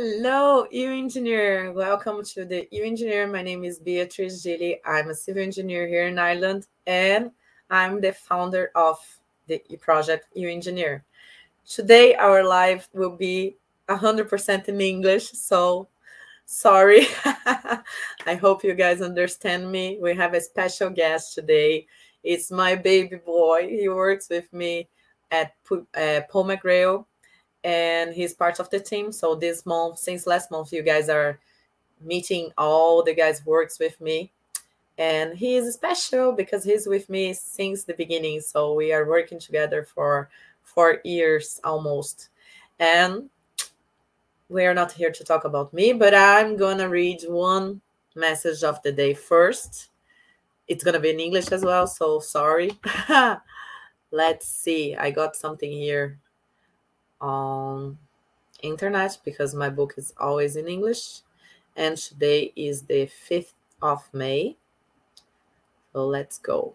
Hello, EU engineer. Welcome to the EU engineer. My name is Beatrice Gilly. I'm a civil engineer here in Ireland, and I'm the founder of the project EU engineer. Today, our live will be 100% in English, so sorry. I hope you guys understand me. We have a special guest today. It's my baby boy. He works with me at uh, Paul McGrail and he's part of the team. So this month, since last month, you guys are meeting all the guys works with me. And he is special because he's with me since the beginning. So we are working together for four years almost. And we are not here to talk about me, but I'm gonna read one message of the day first. It's gonna be in English as well, so sorry. Let's see. I got something here on internet because my book is always in English. And today is the 5th of May. So let's go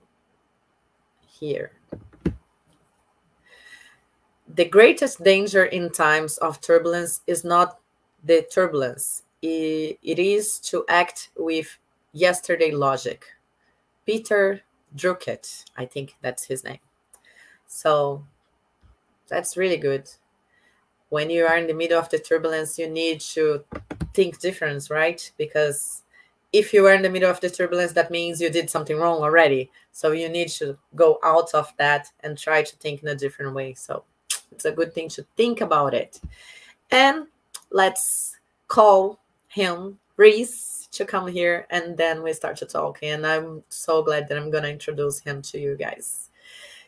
here. The greatest danger in times of turbulence is not the turbulence, it is to act with yesterday logic. Peter Drucker, I think that's his name. So that's really good when you are in the middle of the turbulence, you need to think different, right? Because if you are in the middle of the turbulence, that means you did something wrong already. So you need to go out of that and try to think in a different way. So it's a good thing to think about it. And let's call him Reese to come here and then we start to talk. And I'm so glad that I'm going to introduce him to you guys.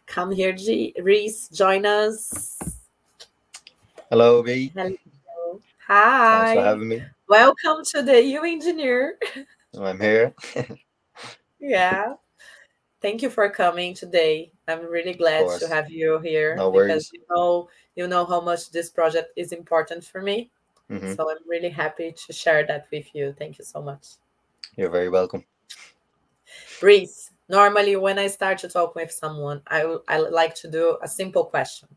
Come here, G- Reese, join us. Hello, V. Hello. Hi. Thanks for having me. Welcome to the EU Engineer. I'm here. yeah. Thank you for coming today. I'm really glad to have you here no because worries. you know you know how much this project is important for me. hmm So I'm really happy to share that with you. Thank you so much. You're very welcome. Reese, normally when I start to talk with someone, I, I like to do a simple question.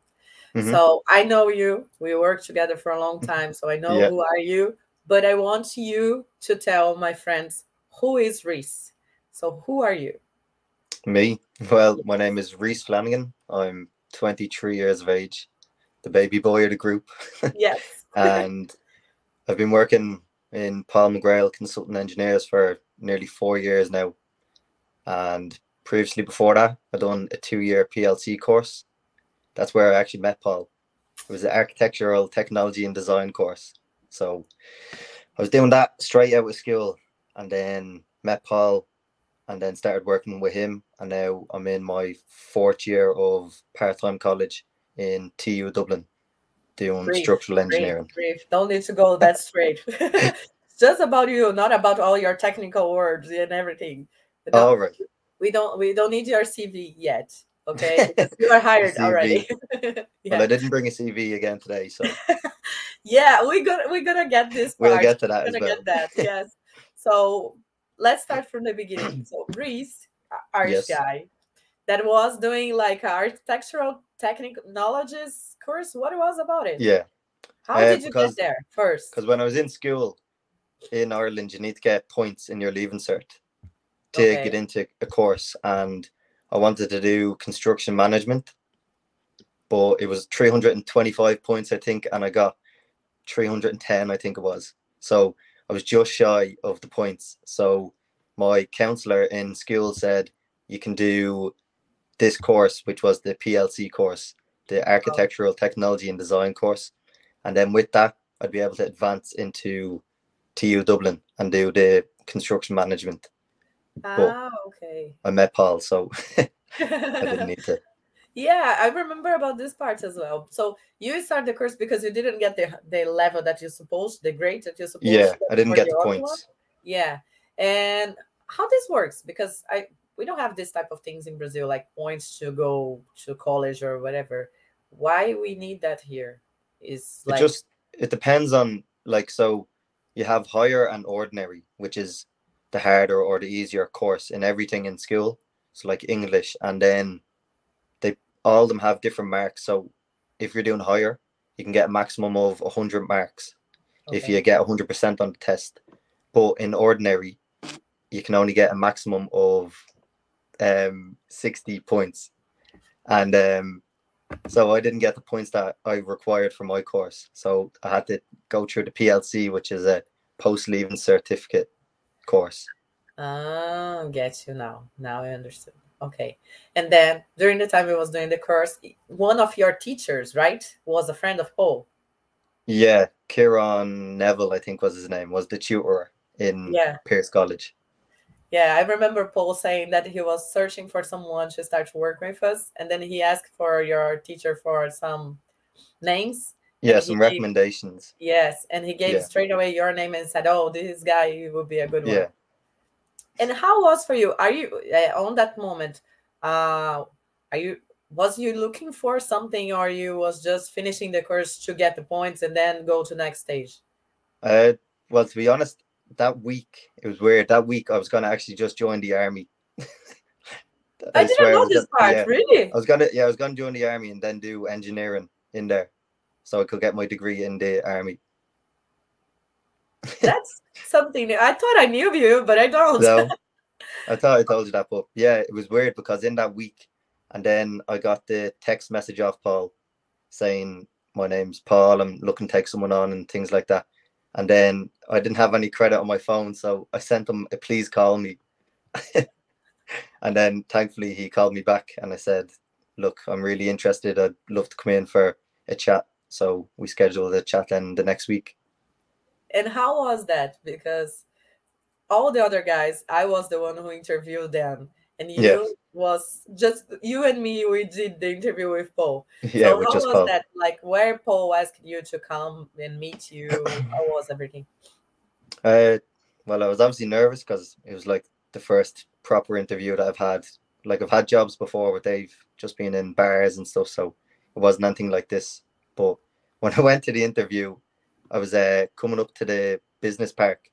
Mhm. So I know you. We worked together for a long time, so I know Yeah. who are you. But I want you to tell my friends who is Reese. So who are you? Me? Well, my name is Reese Flanagan. I'm 23 years of age, the baby boy of the group, Yes. and I've been working in Paul McGrail Consultant Engineers for nearly four years now. And previously, before that, I done a two-year PLC course. That's where I actually met Paul. It was an architectural technology and design course. So I was doing that straight out of school, and then met Paul, and then started working with him. And now I'm in my fourth year of part-time college in TU Dublin, doing Brief, structural engineering. brief. Don't need to go that straight. It's just about you, not about all your technical words and everything. All right. we don't we don't need your CV yet. Okay. You are hired already. Well. I didn't bring a CV again today, so yeah, we're gonna we're gonna get this part. we'll get to that We're gonna well. get that. Yes. So let's start from the beginning. So Reese, a- Irish Yes. guy, that was doing like architectural technologies course. What was about it? Yeah, How uh, did you because- get there first? because when I was in school in Ireland, you need to get points in your leaving cert to Okay. get into a course, and I wanted to do construction management, but it was 325 points, I think, and I got 310, I think it was. So I was just shy of the points. So my counselor in school said, You can do this course, which was the PLC course, the Architectural Technology and Design course. And then with that, I'd be able to advance into TU Dublin and do the construction management. Ah, okay. I met Paul, so I didn't need to. yeah, I remember about this part as well. So you start the course because you didn't get the the level that you're supposed, the grade that you're supposed. Yeah, I didn't get the one. points. Yeah, and how this works because I we don't have this type of things in Brazil like points to go to college or whatever. Why we need that here is It like just it depends on like so you have higher and ordinary, which is the harder or the easier course in everything in school. So like English, and then they all of them have different marks. So if you're doing higher, you can get a maximum of hundred marks, if you get 100% on the test. But in ordinary, you can only get a maximum of um, 60 points. And um, so I didn't get the points that I required for my course. So I had to go through the PLC, which is a post leaving certificate course. Ah, get you now. Now I understood. Okay. And then during the time I was doing the course, one of your teachers, right, was a friend of Paul. Yeah, Kieran Neville, I think was his name, was the tutor in Yeah. Pearse College. Yeah, I remember Paul saying that he was searching for someone to start to work with us, and then he asked for your teacher for some names. Yeah, some gave- recommendations. Yes, and he gave Yeah. straight away your name and said, "Oh, this guy would be a good one." Yeah. And how was for you? Are you uh, on that moment? Uh, are you was you looking for something, or you was just finishing the course to get the points and then go to next stage? Uh, well, to be honest, that week it was weird. That week I was gonna actually just join the army. I, didn't know this gonna- part. yeah. Really? I was gonna, yeah, I was gonna join the army and then do engineering in there, so I could get my degree in the army. That's something new. I thought I knew of you, but I don't. So I thought I told you that, but yeah, it was weird because in that week, and then I got the text message off Paul saying my name's Paul. I'm looking to take someone on and things like that. And then I didn't have any credit on my phone, so I sent him a please call me. and then thankfully he called me back and I said, Look, I'm really interested. I'd love to come in for a chat. So we scheduled a chat then the next week. And how was that? Because all the other guys, I was the one who interviewed them, and you Yeah. was just you and me. We did the interview with Paul. Yeah, so how was Paul. that? Like where Paul asked you to come and meet you? how was everything? Uh, well, I was obviously nervous because it was like the first proper interview that I've had. Like I've had jobs before, but they've just been in bars and stuff, so it wasn't anything like this. But when I went to the interview, I was uh, coming up to the business park,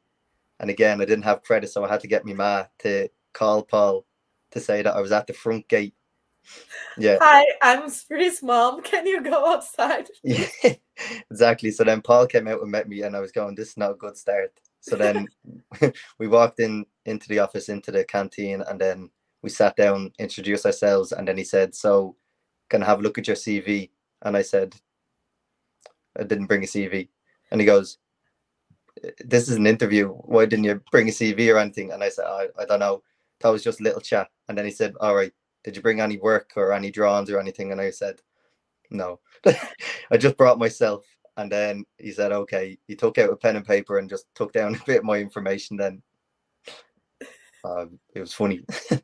and again, I didn't have credit, so I had to get my ma to call Paul to say that I was at the front gate. Yeah, Hi, I'm Spri's mom. Can you go outside? yeah, exactly. So then Paul came out and met me, and I was going, "This is not a good start." So then we walked in into the office, into the canteen, and then we sat down, introduced ourselves, and then he said, "So, can I have a look at your CV?" And I said, "I didn't bring a CV," and he goes, "This is an interview. Why didn't you bring a CV or anything?" And I said, "I, I don't know. That was just little chat." And then he said, "All right, did you bring any work or any drawings or anything?" And I said, "No, I just brought myself." And then he said, "Okay." He took out a pen and paper and just took down a bit of my information. Then um, it was funny.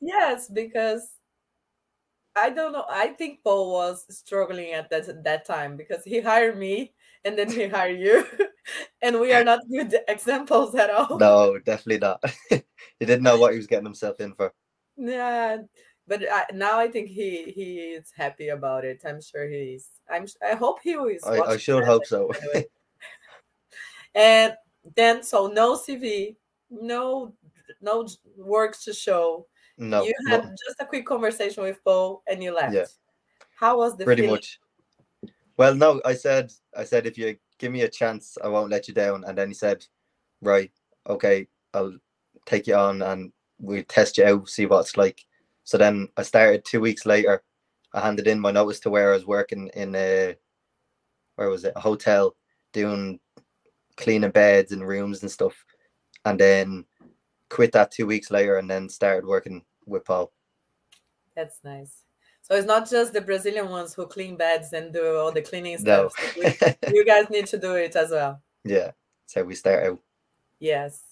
Yes, because I don't know. I think Paul was struggling at that that time because he hired me and then he hired you, and we are not good examples at all. no, definitely not. he didn't know what he was getting himself in for. Yeah, but I, now I think he he is happy about it. I'm sure he's. I'm. s- I hope he is. I, I should hope so. anyway. and then, so no CV, no no works to show. No, you no, had just a quick conversation with Paul and you left. Yeah. How was the pretty feeling? much. Well, no, I said, I said, if you give me a chance, I won't let you down. And then he said, right, okay, I'll take you on and we test you out, see what it's like. So then I started two weeks later. I handed in my notice to where I was working in a, where was it, a hotel, doing cleaning beds and rooms and stuff. And then quit that two weeks later and then started working with Paul. That's nice. So it's not just the Brazilian ones who clean beds and do all the cleaning No. stuff. We- you guys need to do it as well. yeah, that's how we start out. Yes.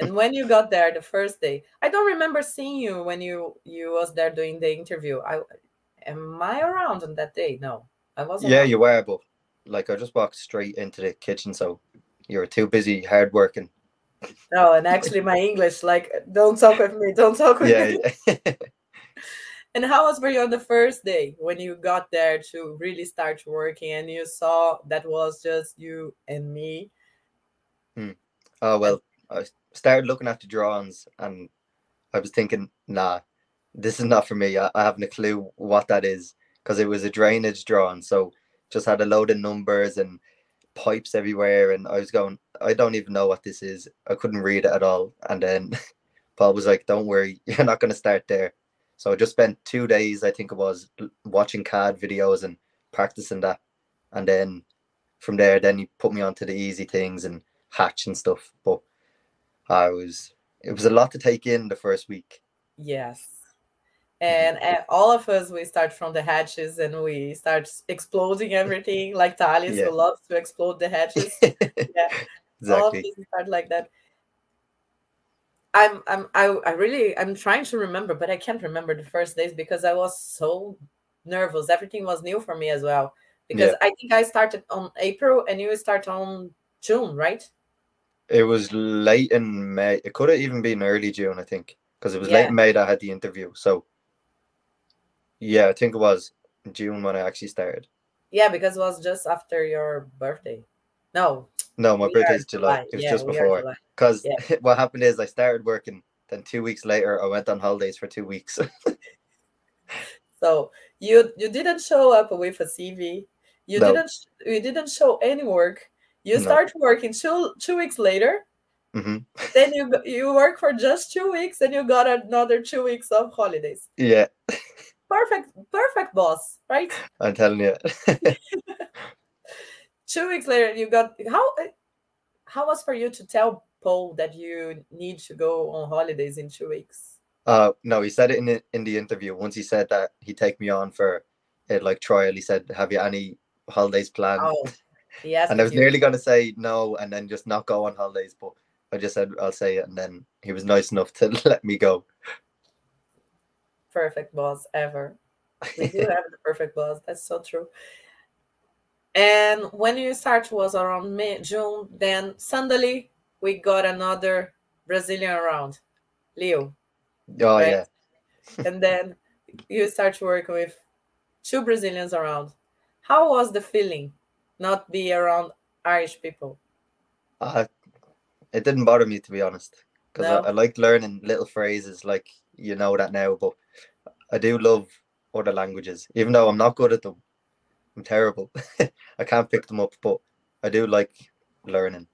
And when you got there the first day, I don't remember seeing you when you you was there doing the interview. I am I around on that day? No, I wasn't. Yeah, around. you were, but like I just walked straight into the kitchen, so you were too busy hard working. No, and actually my English, like, don't talk with me, don't talk with me. Yeah, And how was were you on the first day when you got there to really start working and you saw that was just you and me? Hmm. oh well, I started looking at the drawings and I was thinking, nah, this is not for me. I, I haven't a clue what that is because it was a drainage drawing, so just had a load of numbers and pipes everywhere, and I was going, I don't even know what this is. I couldn't read it at all. And then Paul was like, "Don't worry, you're not going to start there." So I just spent two days, I think it was, watching CAD videos and practicing that, and then from there, then he put me onto the easy things and hatch and stuff. But I was, it was a lot to take in the first week. Yes. And, and all of us, we start from the hatches and we start exploding everything like Thales, yeah. who loves to explode the hatches. yeah. Exactly. All of us start like that. I'm I'm I, I really I'm trying to remember, but I can't remember the first days because I was so nervous. Everything was new for me as well. Because yeah. I think I started on April and you start on June, right? It was late in May. It could have even been early June, I think, because it was yeah. late in May that I had the interview. So, yeah, I think it was June when I actually started. Yeah, because it was just after your birthday. No. No, my birthday is July. July. It was yeah, just before. Because yeah. what happened is I started working, then two weeks later I went on holidays for two weeks. so you you didn't show up with a CV. You no. didn't you didn't show any work you no. start working two two weeks later. Mm-hmm. Then you you work for just two weeks, and you got another two weeks of holidays. Yeah. Perfect, perfect, boss. Right? I'm telling you. two weeks later, you got how how was for you to tell Paul that you need to go on holidays in two weeks? Uh, no, he said it in the, in the interview. Once he said that he'd take me on for it, like trial, he said, "Have you any holidays planned?" Oh, Yes. And I was nearly going to say no and then just not go on holidays, but I just said I'll say it, and then he was nice enough to let me go. Perfect boss ever. We do have the perfect boss. That's so true. And when you start was around May, June, then suddenly we got another Brazilian around, Leo. Oh right? yeah. and then you start working with two Brazilians around. How was the feeling not be around Irish people? Uh, it didn't bother me to be honest, because no. I, I like learning little phrases like you know that now. But I do love other languages, even though I'm not good at them. I'm terrible. I can't pick them up, but I do like learning.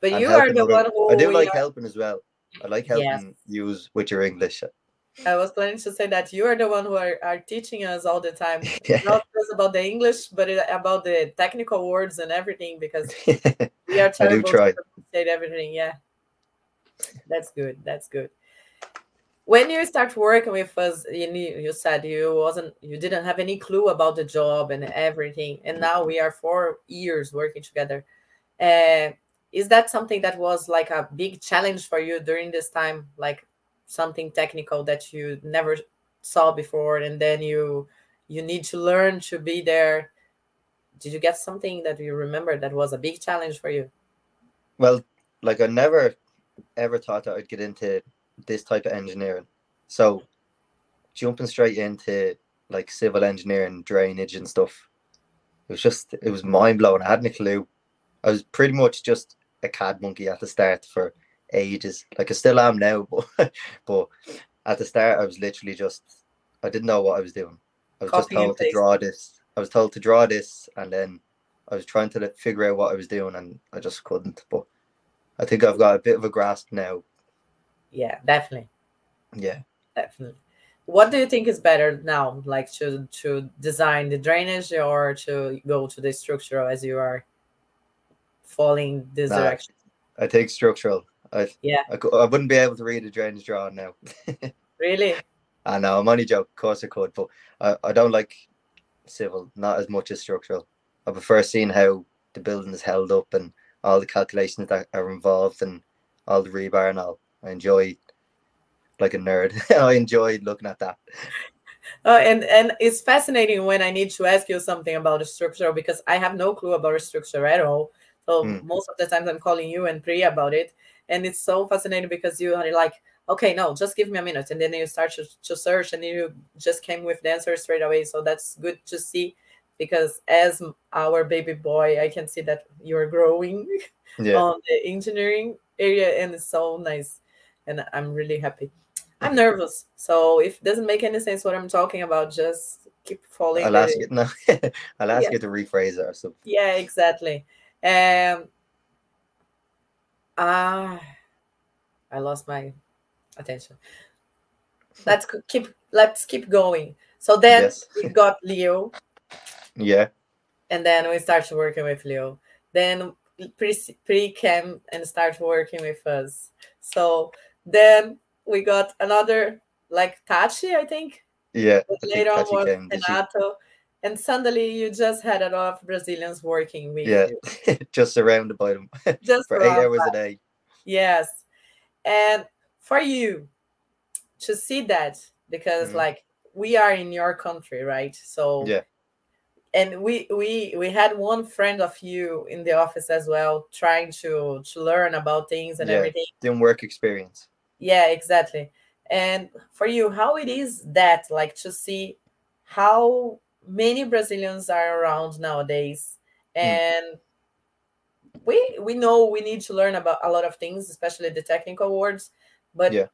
But you are the other, one who I do like are... helping as well. I like helping yes. use with your English. I was planning to say that you are the one who are, are teaching us all the time, yeah. not just about the English, but uh, about the technical words and everything, because we are terrible to say everything. Yeah, that's good. That's good. When you start working with us, you, you said you wasn't, you didn't have any clue about the job and everything, and now we are four years working together. Uh, is that something that was like a big challenge for you during this time, like something technical that you never saw before and then you you need to learn to be there. Did you get something that you remember that was a big challenge for you? Well like i never ever thought that i'd get into this type of engineering so jumping straight into like civil engineering drainage and stuff it was just it was mind-blowing i hadn't a clue i was pretty much just a cad monkey at the start for ages. Like I still am now, but but at the start I was literally just I didn't know what I was doing. I was Copy just told to draw this. I was told to draw this, and then I was trying to figure out what I was doing, and I just couldn't. But I think I've got a bit of a grasp now. Yeah, definitely. Yeah, definitely. What do you think is better now, like to to design the drainage or to go to the structural as you are falling this nah, direction? I take structural. I yeah. I, I wouldn't be able to read a drainage drawing now. really? I know. I'm only joking. Of course, I could, but I, I don't like civil, not as much as structural. I prefer seeing how the building is held up and all the calculations that are involved and all the rebar and all. I enjoy, like a nerd. I enjoy looking at that. Uh, and and it's fascinating when I need to ask you something about a structure because I have no clue about a structure at all. So mm. most of the times I'm calling you and Priya about it, and it's so fascinating because you are like okay no just give me a minute and then you start to, to search and you just came with the answer straight away so that's good to see because as our baby boy i can see that you're growing yeah. on the engineering area and it's so nice and i'm really happy i'm nervous so if it doesn't make any sense what i'm talking about just keep following i'll ask you no i'll ask yeah. you to rephrase it or something yeah exactly And ah, I lost my attention. Let's keep let's keep going. So then Yes. we got Leo, Yeah. and then we started working with Leo. Then pre pre came and started working with us. So then we got another like Tachi, I think. Yeah. I think later on Tachi was came. Renato. And suddenly you just had a lot of Brazilians working with Yeah. you. Just surrounded by them Just for eight hours that. a day. Yes. And for you to see that, because Mhm. like we are in your country, right? So Yeah. and we we we had one friend of you in the office as well trying to to learn about things and Yeah. everything Doing work experience. Yeah exactly and for you how it is that like to see how many brazilians are around nowadays Hmm. and we we know we need to learn about a lot of things especially the technical words but Yeah.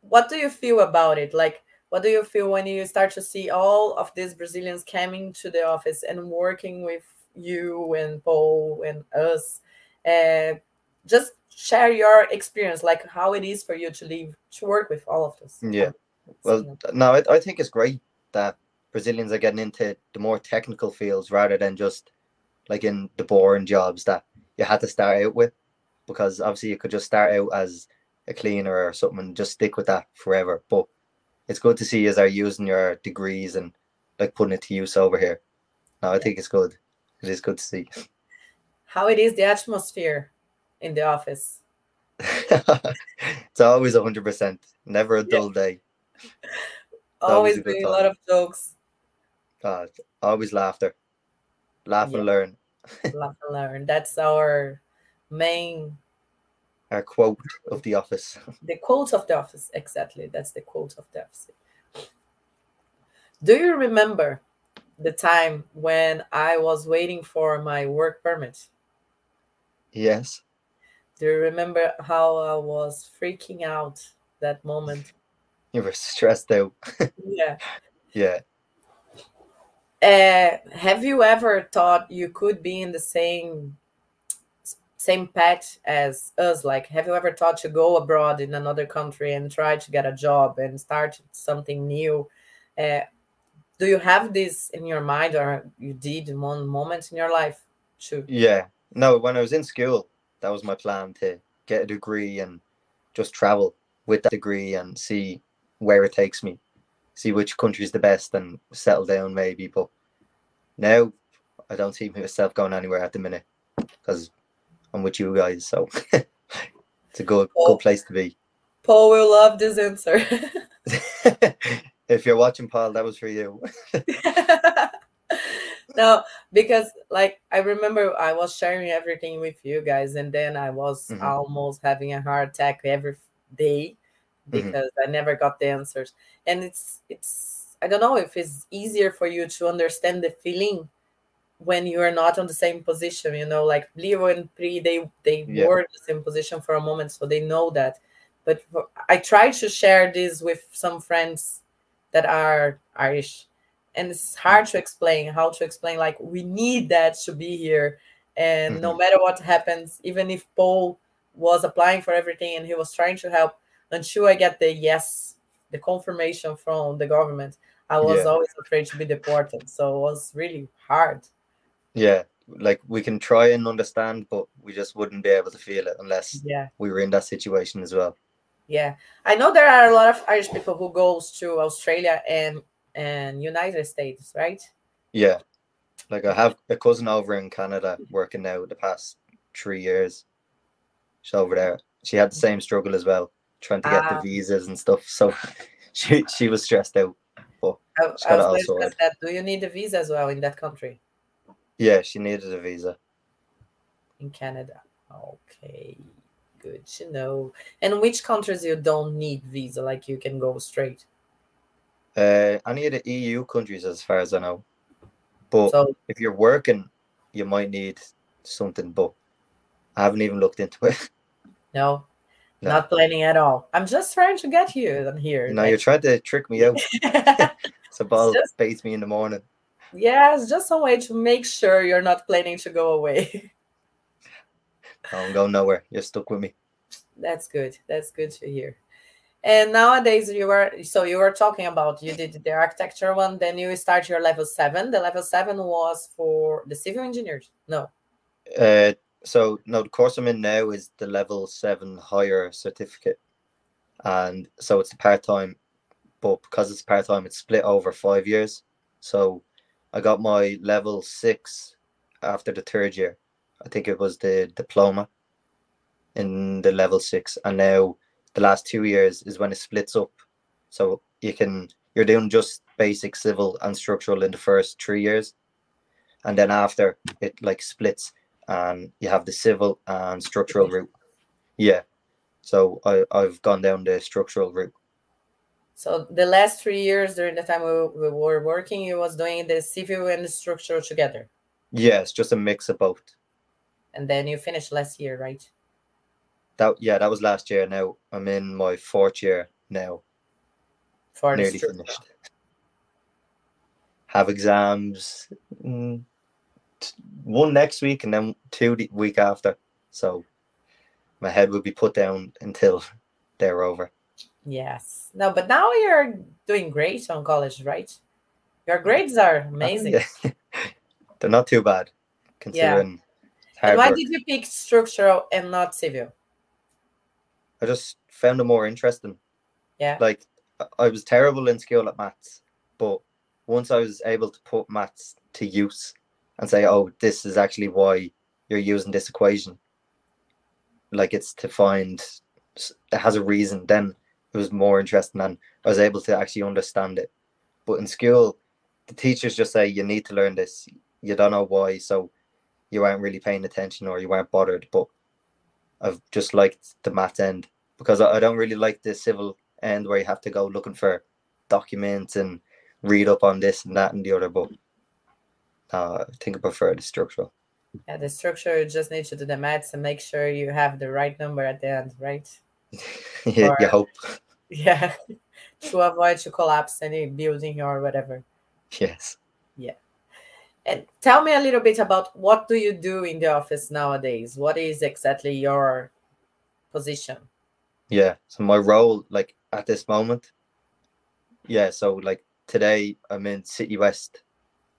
what do you feel about it like what do you feel when you start to see all of these brazilians coming to the office and working with you and paul and us uh, just share your experience like how it is for you to live to work with all of us Yeah. Well, no, I, I think it's great that Brazilians are getting into the more technical fields rather than just like in the boring jobs that you had to start out with. Because obviously you could just start out as a cleaner or something and just stick with that forever. But it's good to see you as are using your degrees and like putting it to use over here. No, I think it's good. It is good to see. how it is the atmosphere in the office it's always hundred percent. Never a Yeah. dull day. always always a doing a lot of jokes Uh, always laughter. Laugh Yeah. and learn. laugh and learn that's our main Our quote of the office. the quote of the office exactly that's the quote of the office do you remember the time when i was waiting for my work permit Yes. Do you remember how i was freaking out that moment You were stressed out. yeah Yeah. uh, have you ever thought you could be in the same same path as us like have you ever thought to go abroad in another country and try to get a job and start something new uh, do you have this in your mind or you did in one moment in your life to Yeah. No, when I was in school, that was my plan to get a degree and just travel with that degree and see where it takes me. See which country's the best and settle down maybe. But now I don't see myself going anywhere at the minute because I'm with you guys. So it's a good Oh. good place to be. paul will love this answer if you're watching Paul, that was for you. no because like i remember i was sharing everything with you guys and then i was Mhm. almost having a heart attack every day Mhm. because i never got the answers and it's it's i don't know if it's easier for you to understand the feeling when you are not on the same position you know like leo and pri they they Yeah. were in the same position for a moment so they know that but for, i try to share this with some friends that are irish and it's hard to explain how to explain like we need that to be here and no Mhm. matter what happens even if paul was applying for everything and he was trying to help until i get the yes the confirmation from the government i was Yeah. always afraid to be deported so it was really hard Yeah, like we can try and understand, but we just wouldn't be able to feel it unless yeah we were in that situation as well. yeah i know there are a lot of irish people who goes to australia and and united states right Yeah, like I have a cousin over in Canada working now the past three years. She's over there. She had the same struggle as well, trying to get Ah. the visas and stuff. So she she was stressed out. I, It's I was all that. Do you need a visa as well in that country, Yeah, she needed a visa. in Canada? Okay, good to know. And which countries you don't need visa, like you can go straight. Uh, any of the EU countries, as far as I know. But So if you're working, you might need something. But I haven't even looked into it. no, No. not planning at all. I'm just trying to get you on here. No, you're trying to trick me out. like- So ball Just- baits me in the morning. Yeah, it's just some way to make sure you're not planning to go away. I'm going nowhere. You're stuck with me. That's good. That's good to hear. And nowadays you are so you were talking about you did the architecture one, then you start your level seven. The level seven was for the civil engineers. No. Uh, so no, the course I'm in now is the level seven higher certificate, and so it's part time, but because it's part time, it's split over five years. So I got my level six after the third year. I think it was the diploma in the level six, and now the last two years is when it splits up. So you can you're doing just basic civil and structural in the first three years, and then after it like splits and you have the civil and structural route. Yeah. So I, I've gone down the structural route. So the last three years during the time we, we were working, you was doing the civil and the structural together. Yeah, just a mix of both. And then you finished last year, right? That yeah, that was last year. Now I'm in my fourth year now. Nearly finished. Have exams mm, one next week and then two the week after. So my head will be put down until they're over. Yes. No, but now you're doing great on college, right? Your grades are amazing. They're not too bad considering. Yeah. Why work. did you pick structural and not civil? I just found it more interesting. Yeah. Like I was terrible in school at maths, but once I was able to put maths to use and say, oh, this is actually why you're using this equation. Like it's to find it has a reason. Then it was more interesting and I was able to actually understand it. But in school, the teachers just say you need to learn this. You don't know why, so you aren't really paying attention or you weren't bothered. But I've just liked the math end because I don't really like the civil end where you have to go looking for documents and read up on this and that and the other. But uh, I think I prefer the structural. Yeah, the structure you just need to do the maths and make sure you have the right number at the end, right? yeah, or, you hope. Yeah, to avoid to collapse any building or whatever. Yes. Yeah. And tell me a little bit about what do you do in the office nowadays? What is exactly your position? Yeah. So my role, like at this moment, yeah. So like today, I'm in City West,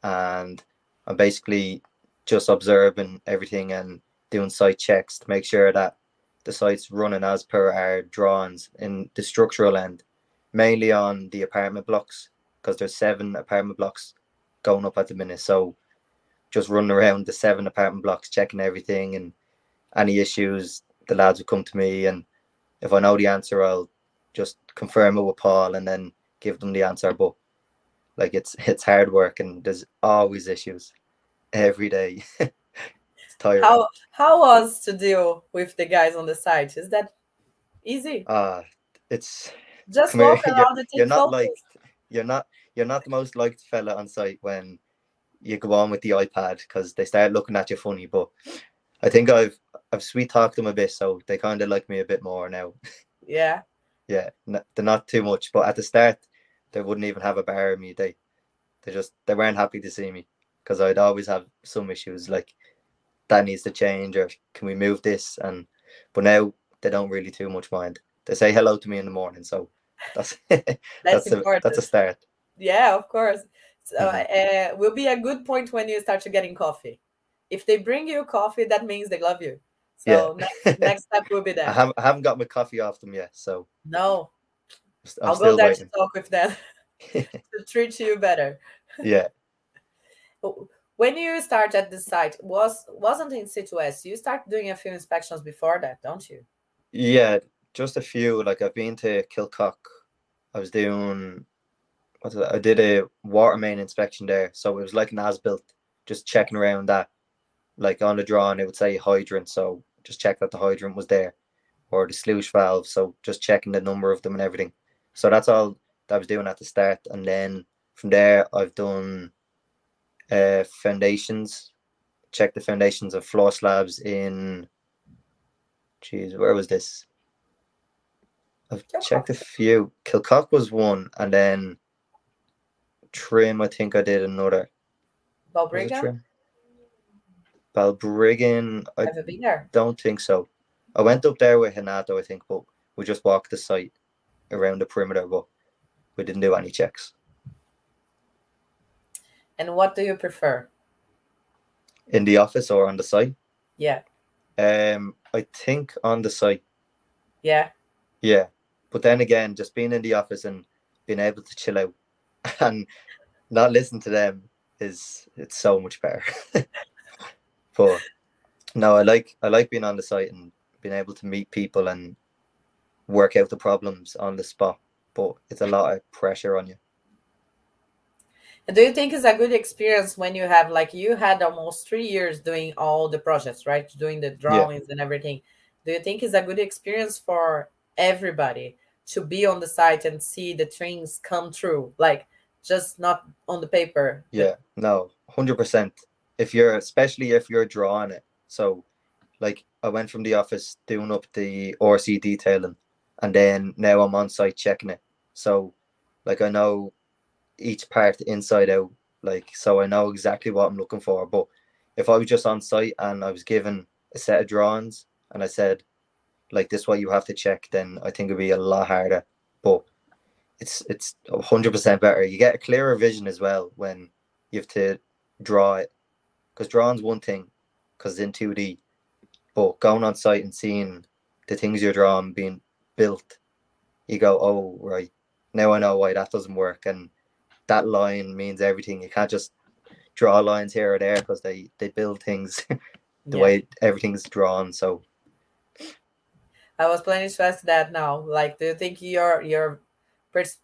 and I'm basically just observing everything and doing site checks to make sure that the site's running as per our drawings in the structural end, mainly on the apartment blocks because there's seven apartment blocks going up at the minute. So just running around the seven apartment blocks, checking everything and any issues, the lads will come to me and if I know the answer, I'll just confirm it with Paul and then give them the answer. But like it's it's hard work and there's always issues every day. it's tiring. How how was to deal with the guys on the site? Is that easy? Uh it's just walk here, around you're, you're not like you're not you're not the most liked fella on site when you go on with the iPad because they start looking at you funny. But I think I've I've sweet talked them a bit, so they kind of like me a bit more now. Yeah. yeah, they're not too much, but at the start they wouldn't even have a bar of me. They they just they weren't happy to see me because I'd always have some issues like that needs to change or can we move this and but now they don't really too much mind. They say hello to me in the morning, so that's that's that's a, that's a start. Yeah, of course. So uh, will be a good point when you start to getting coffee. If they bring you coffee, that means they love you. So yeah. next, next step will be that. I haven't, I haven't got my coffee off them yet, so no, i will go there waiting. to talk with them to treat you better. Yeah. When you start at the site, was wasn't in West? You start doing a few inspections before that, don't you? Yeah, just a few. Like I've been to Kilcock. I was doing what did I, I did a water main inspection there. So it was like an as built, just checking around that. Like on the drawing, it would say hydrant. So just check that the hydrant was there or the sluice valve. So just checking the number of them and everything. So that's all that I was doing at the start. And then from there, I've done uh, foundations, check the foundations of floor slabs in. Jeez, where was this? I've checked a few. Kilcock was one, and then Trim, I think I did another. Balbriggan? Balbriggan, I you been there? don't think so. I went up there with Renato, I think, but we just walked the site around the perimeter, but we didn't do any checks. And what do you prefer? In the office or on the site? Yeah. Um, I think on the site, Yeah. yeah. But then again, just being in the office and being able to chill out and not listen to them is it's so much better. but no, I like I like being on the site and being able to meet people and work out the problems on the spot. But it's a lot of pressure on you. And do you think it's a good experience when you have like you had almost three years doing all the projects, right? Doing the drawings and everything. Do you think it's a good experience for everybody to be on the site and see the things come true? Like just not on the paper. Yeah, no, hundred percent. If you're especially if you're drawing it. So like I went from the office doing up the RC detailing and then now I'm on site checking it. So like I know each part inside out, like so I know exactly what I'm looking for. But if I was just on site and I was given a set of drawings and I said, like this what you have to check, then I think it'd be a lot harder. But it's it's hundred percent better. You get a clearer vision as well when you have to draw it. Because drawing's one thing, because in 2D. But going on site and seeing the things you're drawing being built, you go, Oh, right, now I know why that doesn't work and that line means everything. You can't just draw lines here or there because they they build things the Yeah. way everything's drawn. So I was planning to ask that now. Like, do you think your your pers-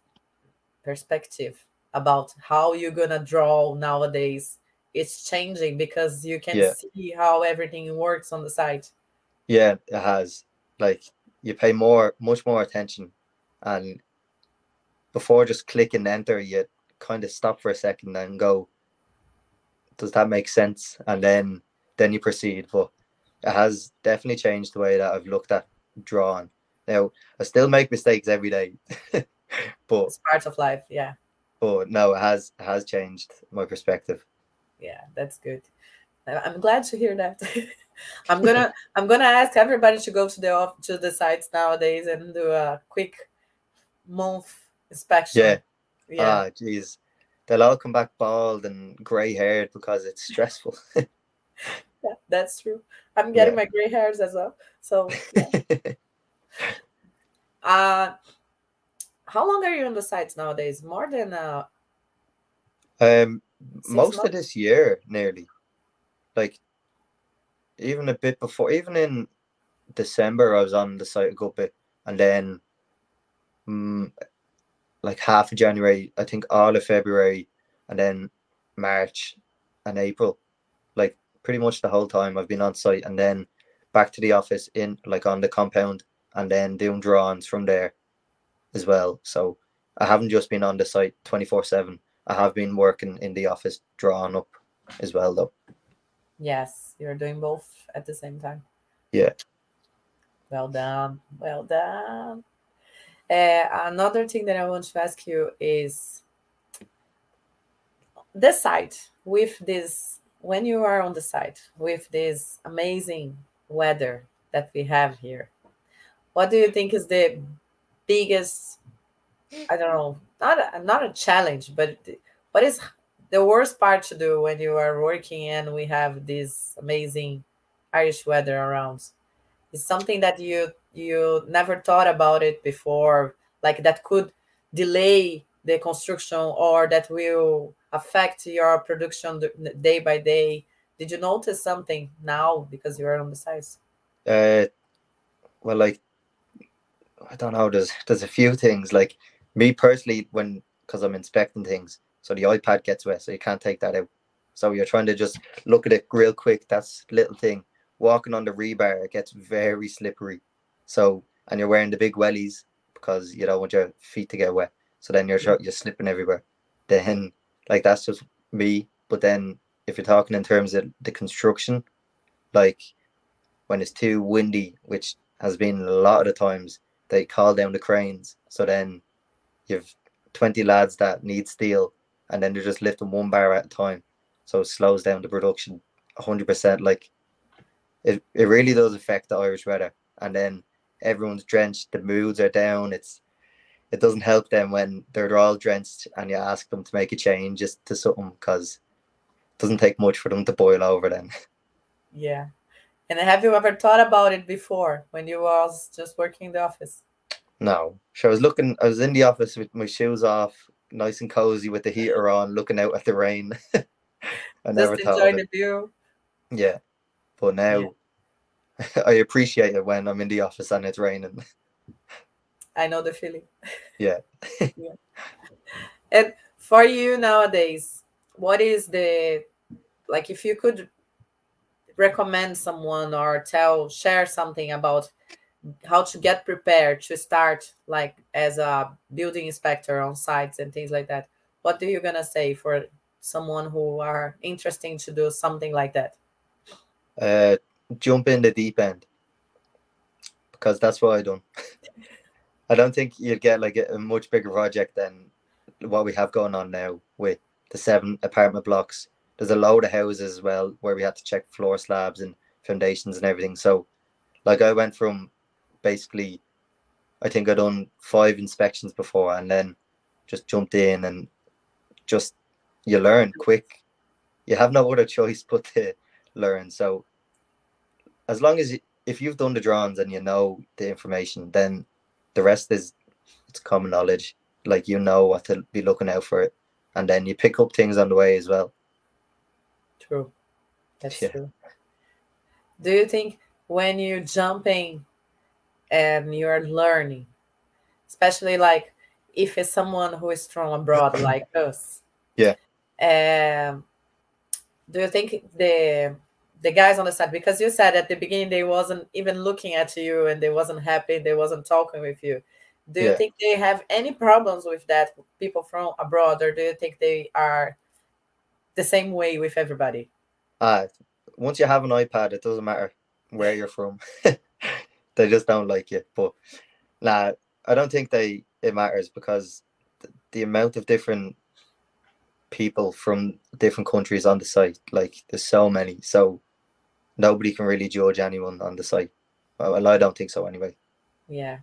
perspective about how you're gonna draw nowadays it's changing because you can Yeah. see how everything works on the site? yeah, it has like you pay more, much more attention, and before just clicking enter, you kind of stop for a second and go, does that make sense? And then then you proceed. But it has definitely changed the way that I've looked at drawing. Now I still make mistakes every day, but It's part of life. Yeah, but no, it has has changed my perspective. yeah, that's good. I'm glad to hear that. I'm gonna I'm gonna ask everybody to go to the off to the sites nowadays and do a quick month inspection. Yeah. yeah. Ah, jeez, they'll all come back bald and grey haired because it's stressful. Yeah, that's true. I'm getting Yeah. my gray hairs as well. So, uh, how long are you on the sites nowadays? More than uh, um, most of this year, nearly, like even a bit before, even in December, I was on the site a good bit, and then, mm, like half of January, I think all of February, and then March and April, like pretty much the whole time I've been on site, and then back to the office in like on the compound, and then doing drawings from there, as well. So I haven't just been on the site twenty four seven. I have been working in the office drawing up as well though. Yes, you're doing both at the same time. Yeah. Well done. Well done. Uh, another thing that I want to ask you is the site with this, when you are on the site with this amazing weather that we have here, what do you think is the biggest, I don't know, not a, not a challenge, but what is the worst part to do when you are working and we have this amazing Irish weather around? Is something that you you never thought about it before, like that could delay the construction or that will affect your production day by day. Did you notice something now because you are on the sites? Uh, well, like I don't know. There's there's a few things. Like me personally, when because I'm inspecting things, so the iPad gets wet, so you can't take that out. So you're trying to just look at it real quick. That's little thing. Walking on the rebar, it gets very slippery. So and you're wearing the big wellies because you don't want your feet to get wet. So then you're you're slipping everywhere. Then like that's just me. But then if you're talking in terms of the construction, like when it's too windy, which has been a lot of the times, they call down the cranes. So then you've 20 lads that need steel and then they're just lifting one bar at a time. so it slows down the production 100%. Like it, it really does affect the Irish weather. And then everyone's drenched, the moods are down. It's it doesn't help them when they're all drenched and you ask them to make a change just to something because it doesn't take much for them to boil over then. Yeah. And have you ever thought about it before when you was just working in the office? No. So I was looking I was in the office with my shoes off, nice and cozy with the heater on, looking out at the rain. I just never thought enjoy the view. Yeah. But now yeah. I appreciate it when I'm in the office and it's raining. I know the feeling. Yeah. yeah. And for you nowadays, what is the like if you could recommend someone or tell share something about how to get prepared to start like as a building inspector on sites and things like that. What are you gonna say for someone who are interesting to do something like that? Uh jump in the deep end. Because that's what i done i don't think you'd get like a, a much bigger project than what we have going on now with the seven apartment blocks there's a load of houses as well where we had to check floor slabs and foundations and everything. So, like, I went from basically, I think I'd done five inspections before and then just jumped in and just you learn quick. You have no other choice but to learn. So, as long as you, if you've done the drawings and you know the information, then the rest is it's common knowledge. Like you know what to be looking out for and then you pick up things on the way as well. True. That's yeah. true. Do you think when you're jumping and you're learning, especially like if it's someone who is from abroad like us, yeah. Um, do you think the the guys on the side because you said at the beginning they wasn't even looking at you and they wasn't happy, they wasn't talking with you. Do you yeah. think they have any problems with that people from abroad, or do you think they are the same way with everybody. Uh once you have an iPad, it doesn't matter where you're from. they just don't like you. But nah, I don't think they it matters because the, the amount of different people from different countries on the site, like there's so many, so nobody can really judge anyone on the site. Well, I don't think so anyway. Yeah.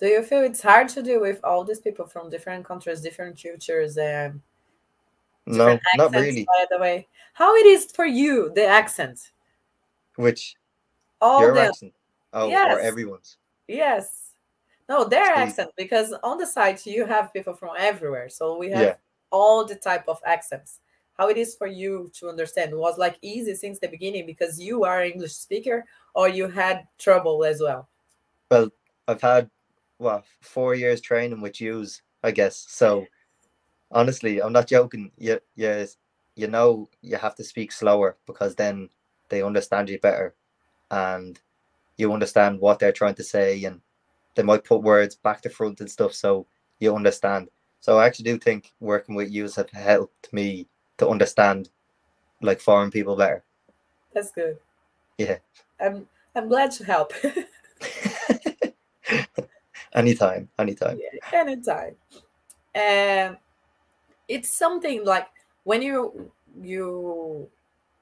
Do you feel it's hard to deal with all these people from different countries, different cultures, and no, not really. By the way, how it is for you the accent? Which all your accent? Oh, yes. or everyone's? Yes. No, their accent because on the site you have people from everywhere, so we have yeah. all the type of accents. How it is for you to understand? was like easy since the beginning because you are English speaker, or you had trouble as well. Well, I've had well four years training with yous, I guess. So honestly, I'm not joking. You, you, you know, you have to speak slower because then they understand you better, and you understand what they're trying to say, and they might put words back to front and stuff, so you understand. So I actually do think working with you have helped me to understand like foreign people better. That's good. Yeah. I'm I'm glad to help. anytime, anytime. Yeah, anytime. And it's something like when you you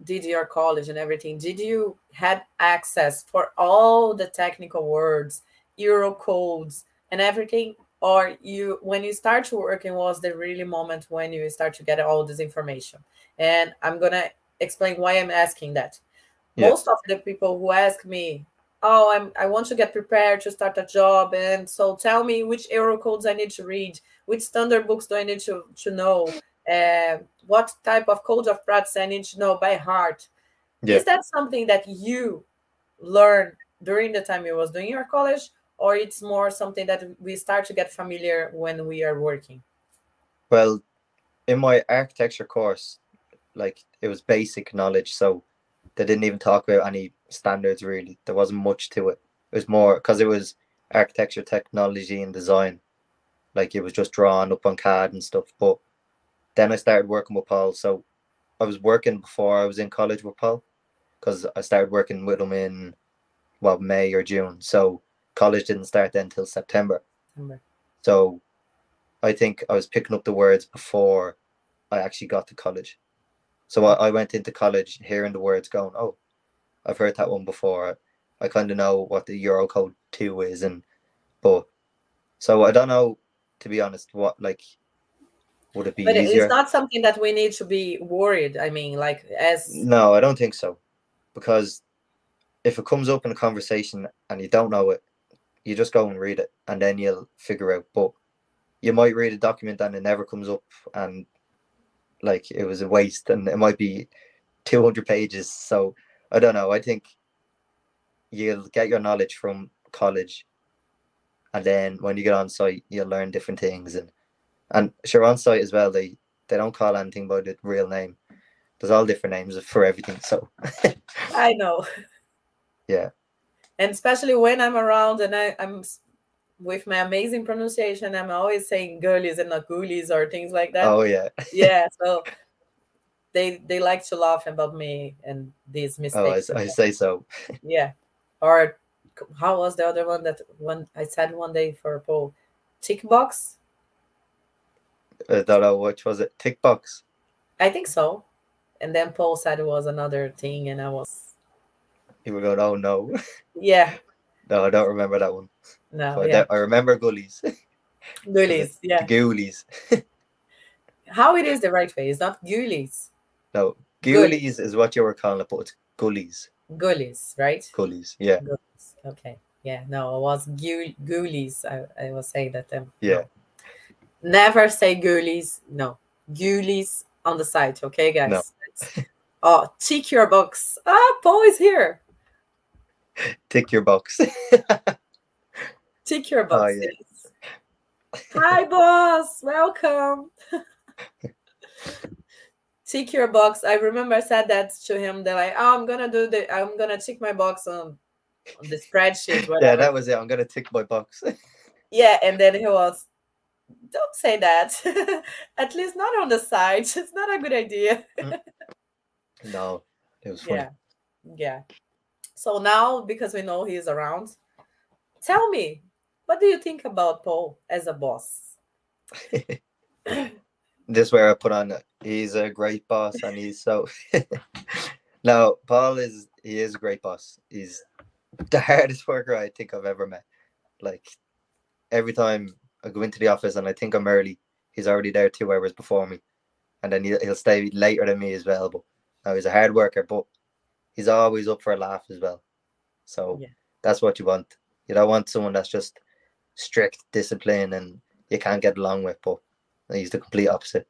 did your college and everything did you had access for all the technical words euro codes and everything? Or you when you start to working was the really moment when you start to get all this information. And i'm gonna explain why i'm asking that. Yeah. most of the people who ask me oh i'm i want to get prepared to start a job and so tell me which euro codes i need to read which standard books do I need to, to know? Uh, what type of code of practice I need to know by heart? Yeah. Is that something that you learn during the time you was doing your college, or it's more something that we start to get familiar when we are working? Well, in my architecture course, like it was basic knowledge, so they didn't even talk about any standards really. There wasn't much to it. It was more because it was architecture, technology, and design like it was just drawn up on CAD and stuff. But then I started working with Paul. So I was working before I was in college with Paul because I started working with him in well May or June. So college didn't start then until September. September. So I think I was picking up the words before I actually got to college. So I, I went into college hearing the words, going, "Oh, I've heard that one before." I kind of know what the Eurocode two is, and but so I don't know, to be honest, what like would it be but easier? it's not something that we need to be worried. I mean, like as No, I don't think so, because if it comes up in a conversation and you don't know it, you just go and read it, and then you'll figure out. But you might read a document and it never comes up, and like it was a waste, and it might be two hundred pages. So I don't know. I think you'll get your knowledge from college, and then when you get on site, you'll learn different things, and and sure on site as well. They they don't call anything by the real name. There's all different names for everything. So I know. Yeah. And especially when I'm around and I, I'm with my amazing pronunciation, I'm always saying girlies and not ghoulies or things like that. oh yeah, Yeah. So they they like to laugh about me and these oh, mistakes. oh I. I say so. yeah. Or how was the other one that when I said one day for Paul? Tick box? I don't know which was it. Tick box. I think so. And then Paul said it was another thing, and I was You were going, oh no, yeah, no, I don't remember that one. no, I yeah, don't- I remember gullies, ghoulies, yeah. ghoulies. How it is the right way? It's not ghoulies, No, Gullies. ghoulies is what you were calling it, but it's gullies. ghoulies, right? Gullies, yeah, Ghoulies. Okay. Yeah, no, it was ghoulies. I, I was saying that them. yeah. Never say ghoulies. No, ghoulies on the site. Okay, guys. No. Oh, tick your box. Ah, Paul is here. Tick your box. Tick your box. Oh, yeah. yes. Hi, boss. Welcome. tick your box. I remember I said that to him. They're like, oh, I'm gonna do the. I'm gonna tick my box on, on the spreadsheet. yeah, that was it. I'm gonna tick my box. Yeah, and then he was, don't say that. At least not on the side. It's not a good idea. Mm. no, it was funny. Yeah, yeah. So now, because we know he's around, tell me, what do you think about Paul as a boss? this is where I put on. He's a great boss, and he's so. now Paul is he is a great boss. He's the hardest worker I think I've ever met. Like every time I go into the office and I think I'm early, he's already there two hours before me, and then he'll, he'll stay later than me as well. But now he's a hard worker, but he's always up for a laugh as well. So Yeah. that's what you want. You don't want someone that's just strict discipline and you can't get along with, but he's the complete opposite.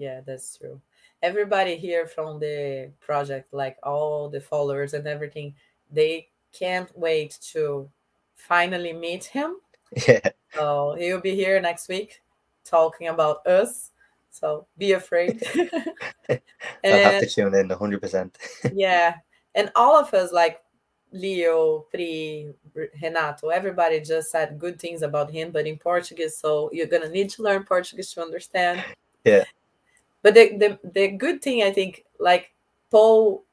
Yeah, that's true. Everybody here from the project, like all the followers and everything, they can't wait to finally meet him. Yeah, So he'll be here next week talking about us. So be afraid. I'll have to tune in 100%. yeah, and all of us, like Leo, Pri, Renato, everybody just said good things about him, but in Portuguese. So you're gonna need to learn Portuguese to understand. Yeah. But the the, the good thing I think, like Paul,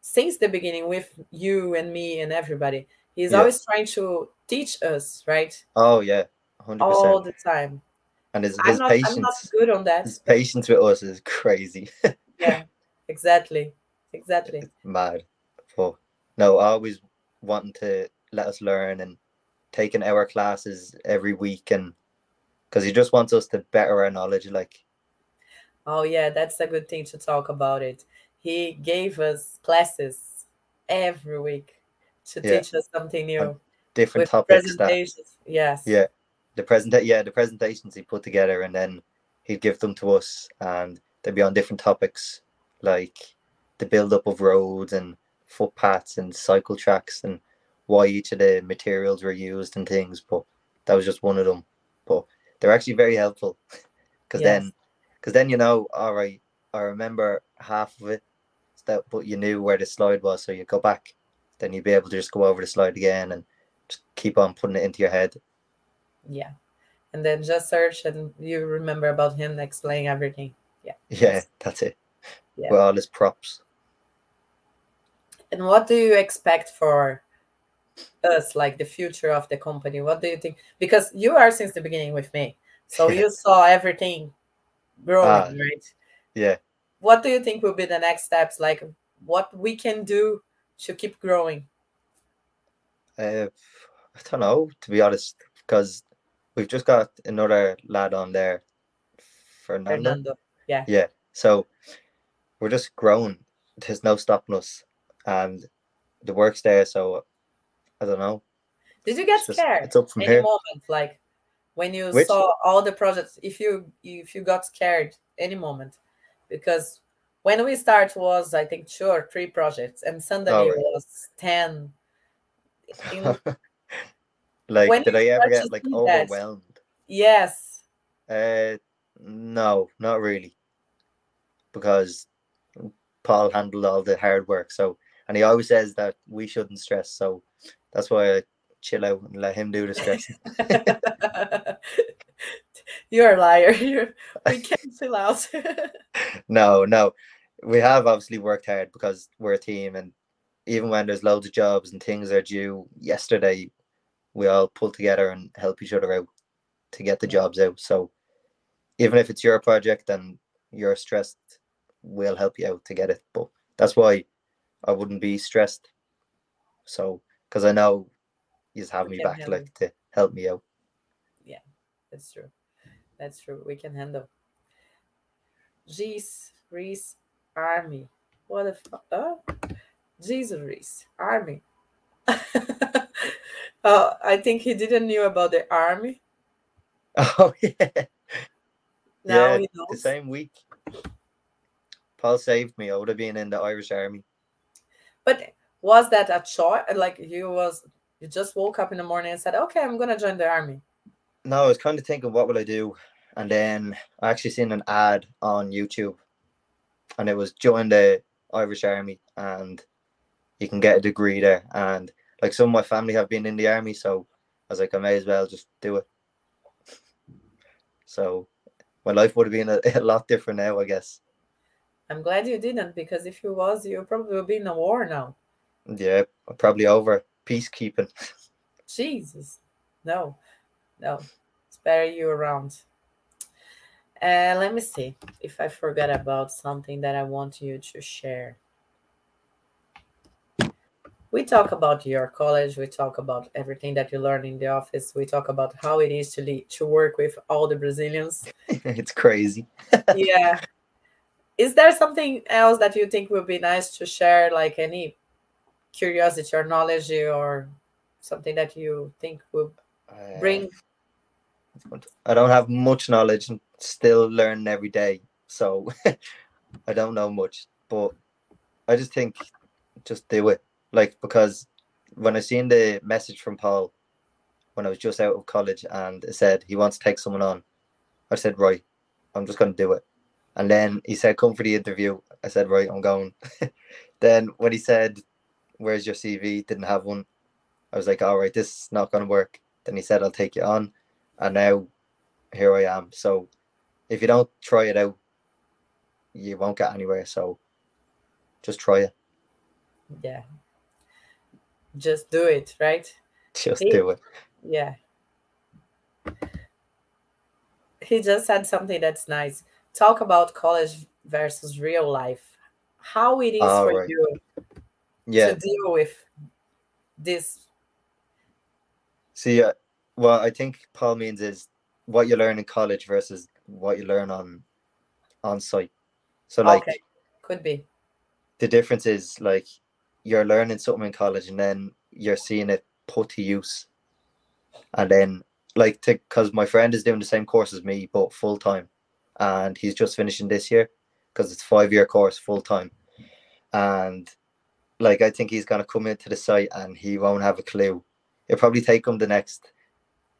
since the beginning with you and me and everybody, he's Yeah. always trying to teach us, right? Oh, yeah, 100%. All the time. and his, I'm his not, patience, I'm not good on that. his patience with us is crazy. Yeah, exactly, exactly. it's mad. But no, always wanting to let us learn and taking our classes every week and because he just wants us to better our knowledge. Like, Oh yeah, that's a good thing to talk about it. He gave us classes every week to Yeah. teach us something new different with topics that. Yes. Yeah. the present yeah the presentations he put together and then he'd give them to us and they'd be on different topics like the build up of roads and footpaths and cycle tracks and why each of the materials were used and things but that was just one of them but they're actually very helpful because Yes. then because then you know all right i remember half of it that but you knew where the slide was so you go back then you'd be able to just go over the slide again and just keep on putting it into your head Yeah. And then just search and you remember about him explaining everything. Yeah, Yeah, that's it. Yeah. With all his props. And what do you expect for us, like the future of the company? What do you think? Because you are since the beginning with me. So you saw everything growing, Ah. right? Yeah. what do you think will be the next steps? Like what we can do to keep growing? Uh, I don't know, to be honest, because we've just got another lad on there, Fernando. Fernando. Yeah. Yeah. So we're just growing. There's no stopping us, and the work's there. So I don't know. Did you get It's just- scared? it's up from any here. moment, like when you Which- saw all the projects? If you if you got scared any moment, because when we start was I think two or three projects, and suddenly Oh, right. was ten. In- like, When did I ever get like see that- overwhelmed? yes, Uh, no, not really, because Paul handled all the hard work. So, and he always says that we shouldn't stress. So that's why I chill out and let him do the stressing. you're a liar. You're, we can't chill out. no, no, we have obviously worked hard because we're a team, and even when there's loads of jobs and things are due yesterday, we all pull together and help each other out to get the jobs out. So even if it's your project and you're stressed, we'll help you out to get it. But that's why I wouldn't be stressed. So because I know you have We me back handle like to help me out. Yeah, that's true. That's true. We can handle. Jeez, Reese, Army. What the fuck? Oh, Jesus, Reese, Army. uh, I think he didn't knew about the army. Oh yeah. Now Yeah, he the same week. Paul saved me. I would have been in the Irish Army. But was that a choice? Like you was you just woke up in the morning and said, "Okay, I'm gonna join the army." No, I was kind of thinking, what will I do? And then I actually seen an ad on YouTube, and it was join the Irish Army, and you can get a degree there. And like some of my family have been in the army, so I was like, I may as well just do it. So my life would have been a, a lot different now, I guess. I'm glad you didn't because if you was, you probably would be in a war now. Yeah, probably over peacekeeping. Jesus, no, no, it's better you around. Uh, let me see if I forgot about something that I want you to share. We talk about your college. We talk about everything that you learn in the office. We talk about how it is to lead, to work with all the Brazilians. it's crazy. yeah. Is there something else that you think would be nice to share, like any curiosity or knowledge or something that you think would bring I don't have much knowledge and still learn every day. So I don't know much. But I just think just do it. Like because when I seen the message from Paul when I was just out of college and it said he wants to take someone on, I said, Right, I'm just gonna do it. And then he said, Come for the interview. I said, Right, I'm going. then when he said, Where's your CV? Didn't have one. I was like, All right, this is not gonna work. Then he said, I'll take you on and now here I am. So if you don't try it out, you won't get anywhere. So just try it. yeah just do it right Just do it. yeah he just said something that's nice talk about college versus real life how it is for right. you Yeah. to deal with this See, uh, what I think Paul means is what you learn in college versus what you learn on on site. So like okay could be the difference is like you're learning something in college and then you're seeing it put to use. And then like to because my friend is doing the same course as me but full time and he's just finishing this year because it's five year course full time. And like I think he's gonna come into the site and he won't have a clue. It'll probably take him the next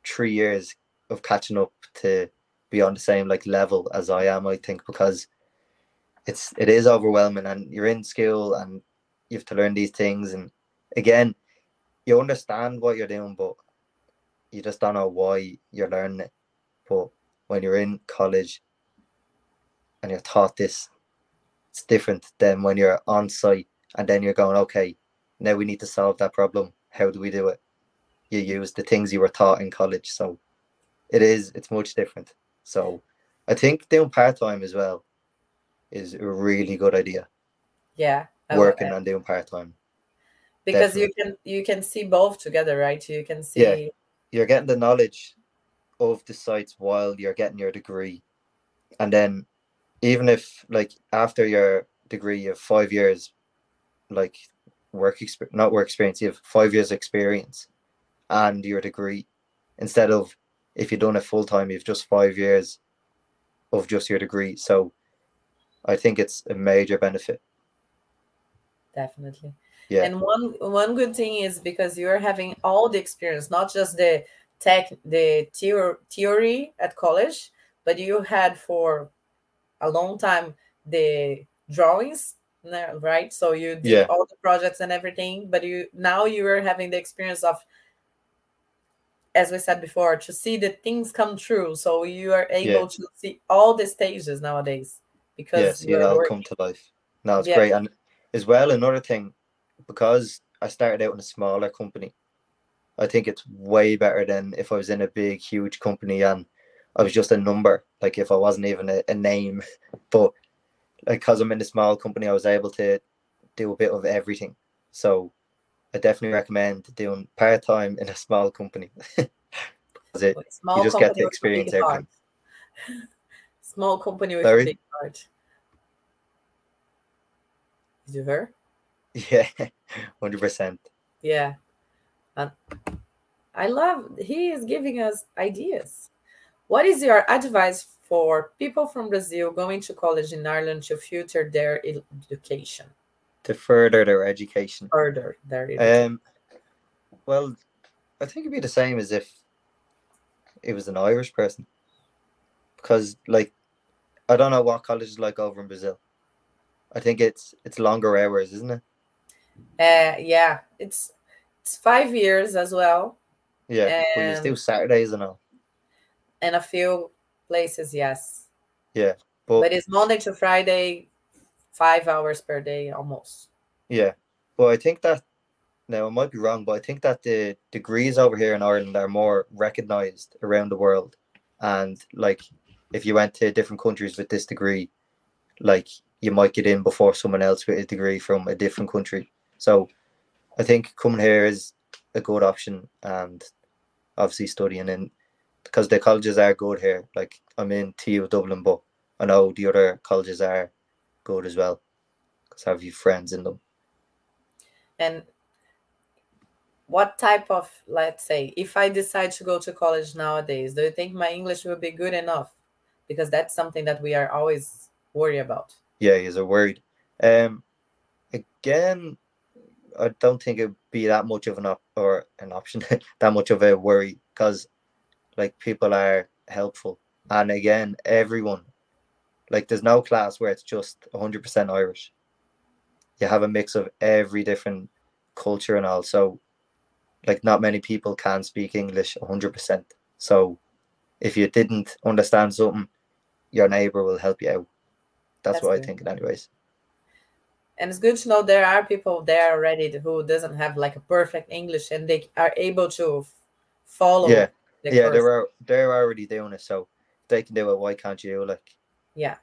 three years of catching up to be on the same like level as I am, I think, because it's it is overwhelming and you're in school and you have to learn these things. And again you understand what you're doing but you just don't know why you're learning it. But when you're in college and you're taught this it's different than when you're on site and then you're going okay now we need to solve that problem how do we do it you use the things you were taught in college so it is it's much different so i think doing part-time as well is a really good idea. Yeah. I- Working and doing part time. because you can you can see both together, right? You can see Yeah. You're getting the knowledge of the sites while you're getting your degree. And then even if like after your degree have five years like work experience not work experience, you have five years experience and your degree instead of if you've done it full time, you've just five years of just your degree. So I think it's a major benefit. definitely. Yeah. And one one good thing is because you're having all the experience, not just the tech, the theor- theory at college, but you had for a long time the drawings, right? So you did Yeah. all the projects and everything, but you now you are having the experience of, as we said before, to see the things come true. So you are able to see all the stages nowadays because yes, you're it all working. come to life. No, it's Yeah. great. And as well, another thing, because I started out in a smaller company, I think it's way better than if I was in a big, huge company and I was just a number, like if I wasn't even a, a name. But because I'm in a small company, I was able to do a bit of everything. So I definitely recommend doing part time in a small company. because it, small just get to company with a big experience heart. everything. Small company with Sorry? a big heart. Did you hear? yeah, 100%. Yeah. And I love he is giving us ideas. What is your advice for people from Brazil going to college in Ireland to future their education To further their education. further their education? Um, well, I think it'd be the same as if it was an Irish person, because like I don't know what college is like over in Brazil. I think it's it's longer hours, isn't it? Uh, yeah, it's it's five years as well, Yeah, but you Um, still Saturdays and all. and a few places, yes. But, But it's Monday to Friday, five hours per day almost. yeah, but I think that now I might be wrong, but I think that the degrees over here in Ireland are more recognized around the world, and like if you went to different countries with this degree, like you might get in before someone else with a degree from a different country. So I think coming here is a good option and obviously studying in because the colleges are good here. Like I'm in TU Dublin, but I know the other colleges are good as well because I have few friends in them. And what type of, let's say, if I decide to go to college nowadays, do you think my English will be good enough? Because that's something that we are always worried about. Yeah, he's a worried. Um, again, I don't think it'd be that much of an op- or an option, that much of a worry because like people are helpful, and again, everyone like there's no class where it's just 100% Irish. You have a mix of every different culture and all. So, like, not many people can speak English 100%. So, if you didn't understand something, your neighbor will help you out. That's, That's what good. I think, anyways. And it's good to know there are people there already who doesn't have like a perfect English and they are able to follow. Yeah, the yeah, course. they're they're already doing it, so if they can do it. Why can't you? Like, Yeah,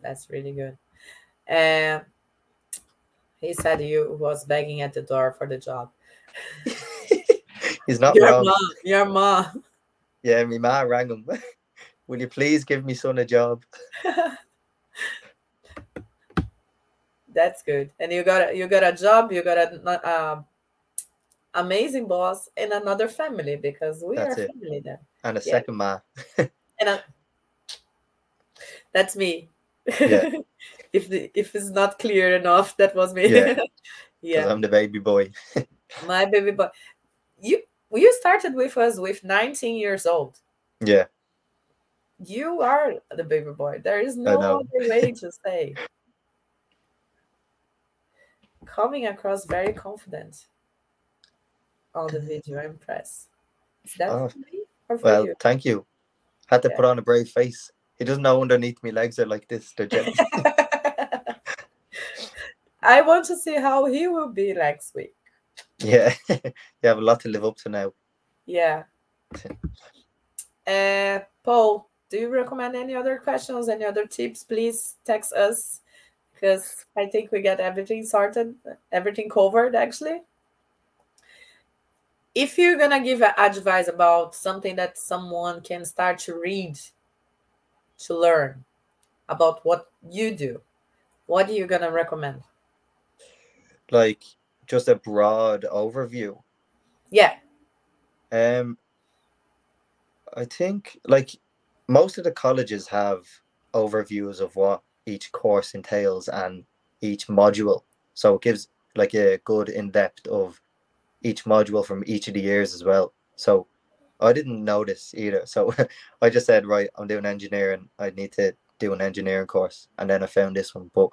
that's really good. And he said you was begging at the door for the job. he's not your wrong. mom, your mom. Yeah, my ma rang him. Will you please give me son a job? That's good. And you got a, you got a job. You got a um, amazing boss and another family because we That's are it. family then. And a Yeah. second ma. And that's me. Yeah. if the, if it's not clear enough, that was me. Yeah. yeah. I'm the baby boy. My baby boy. You you started with us with 19 years old. Yeah, You are the baby boy. There is no other way to say. Coming across very confident on the video. I'm impressed. Is that Oh, for me or for well, you? thank you. Had to Yeah. put on a brave face. He doesn't know underneath me legs are like this. They're jealous. I want to see how he will be next week. yeah, you have a lot to live up to now. Yeah. Uh, Paul, do you recommend any other questions, any other tips? Please text us because I think we get everything sorted, everything covered actually. If you're gonna give advice about something that someone can start to read to learn about what you do, what are you gonna recommend? Like just a broad overview. Yeah. Um I think like most of the colleges have overviews of what each course entails and each module. So it gives like a good in depth of each module from each of the years as well. So I didn't notice either. So I just said, right, I'm doing engineering. I need to do an engineering course. And then I found this one. But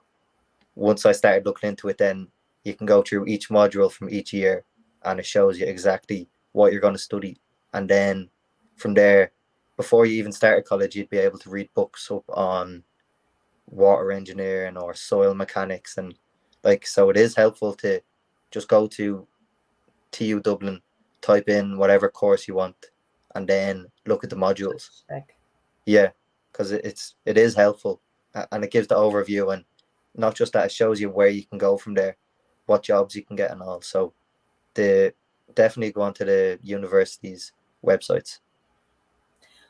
once I started looking into it, then you can go through each module from each year and it shows you exactly what you're going to study. And then from there, before you even started college, you'd be able to read books up on water engineering or soil mechanics. And like, so it is helpful to just go to TU Dublin, type in whatever course you want, and then look at the modules. Yeah, because it's it is helpful and it gives the overview and not just that it shows you where you can go from there, what jobs you can get and all. So the definitely go onto the university's websites.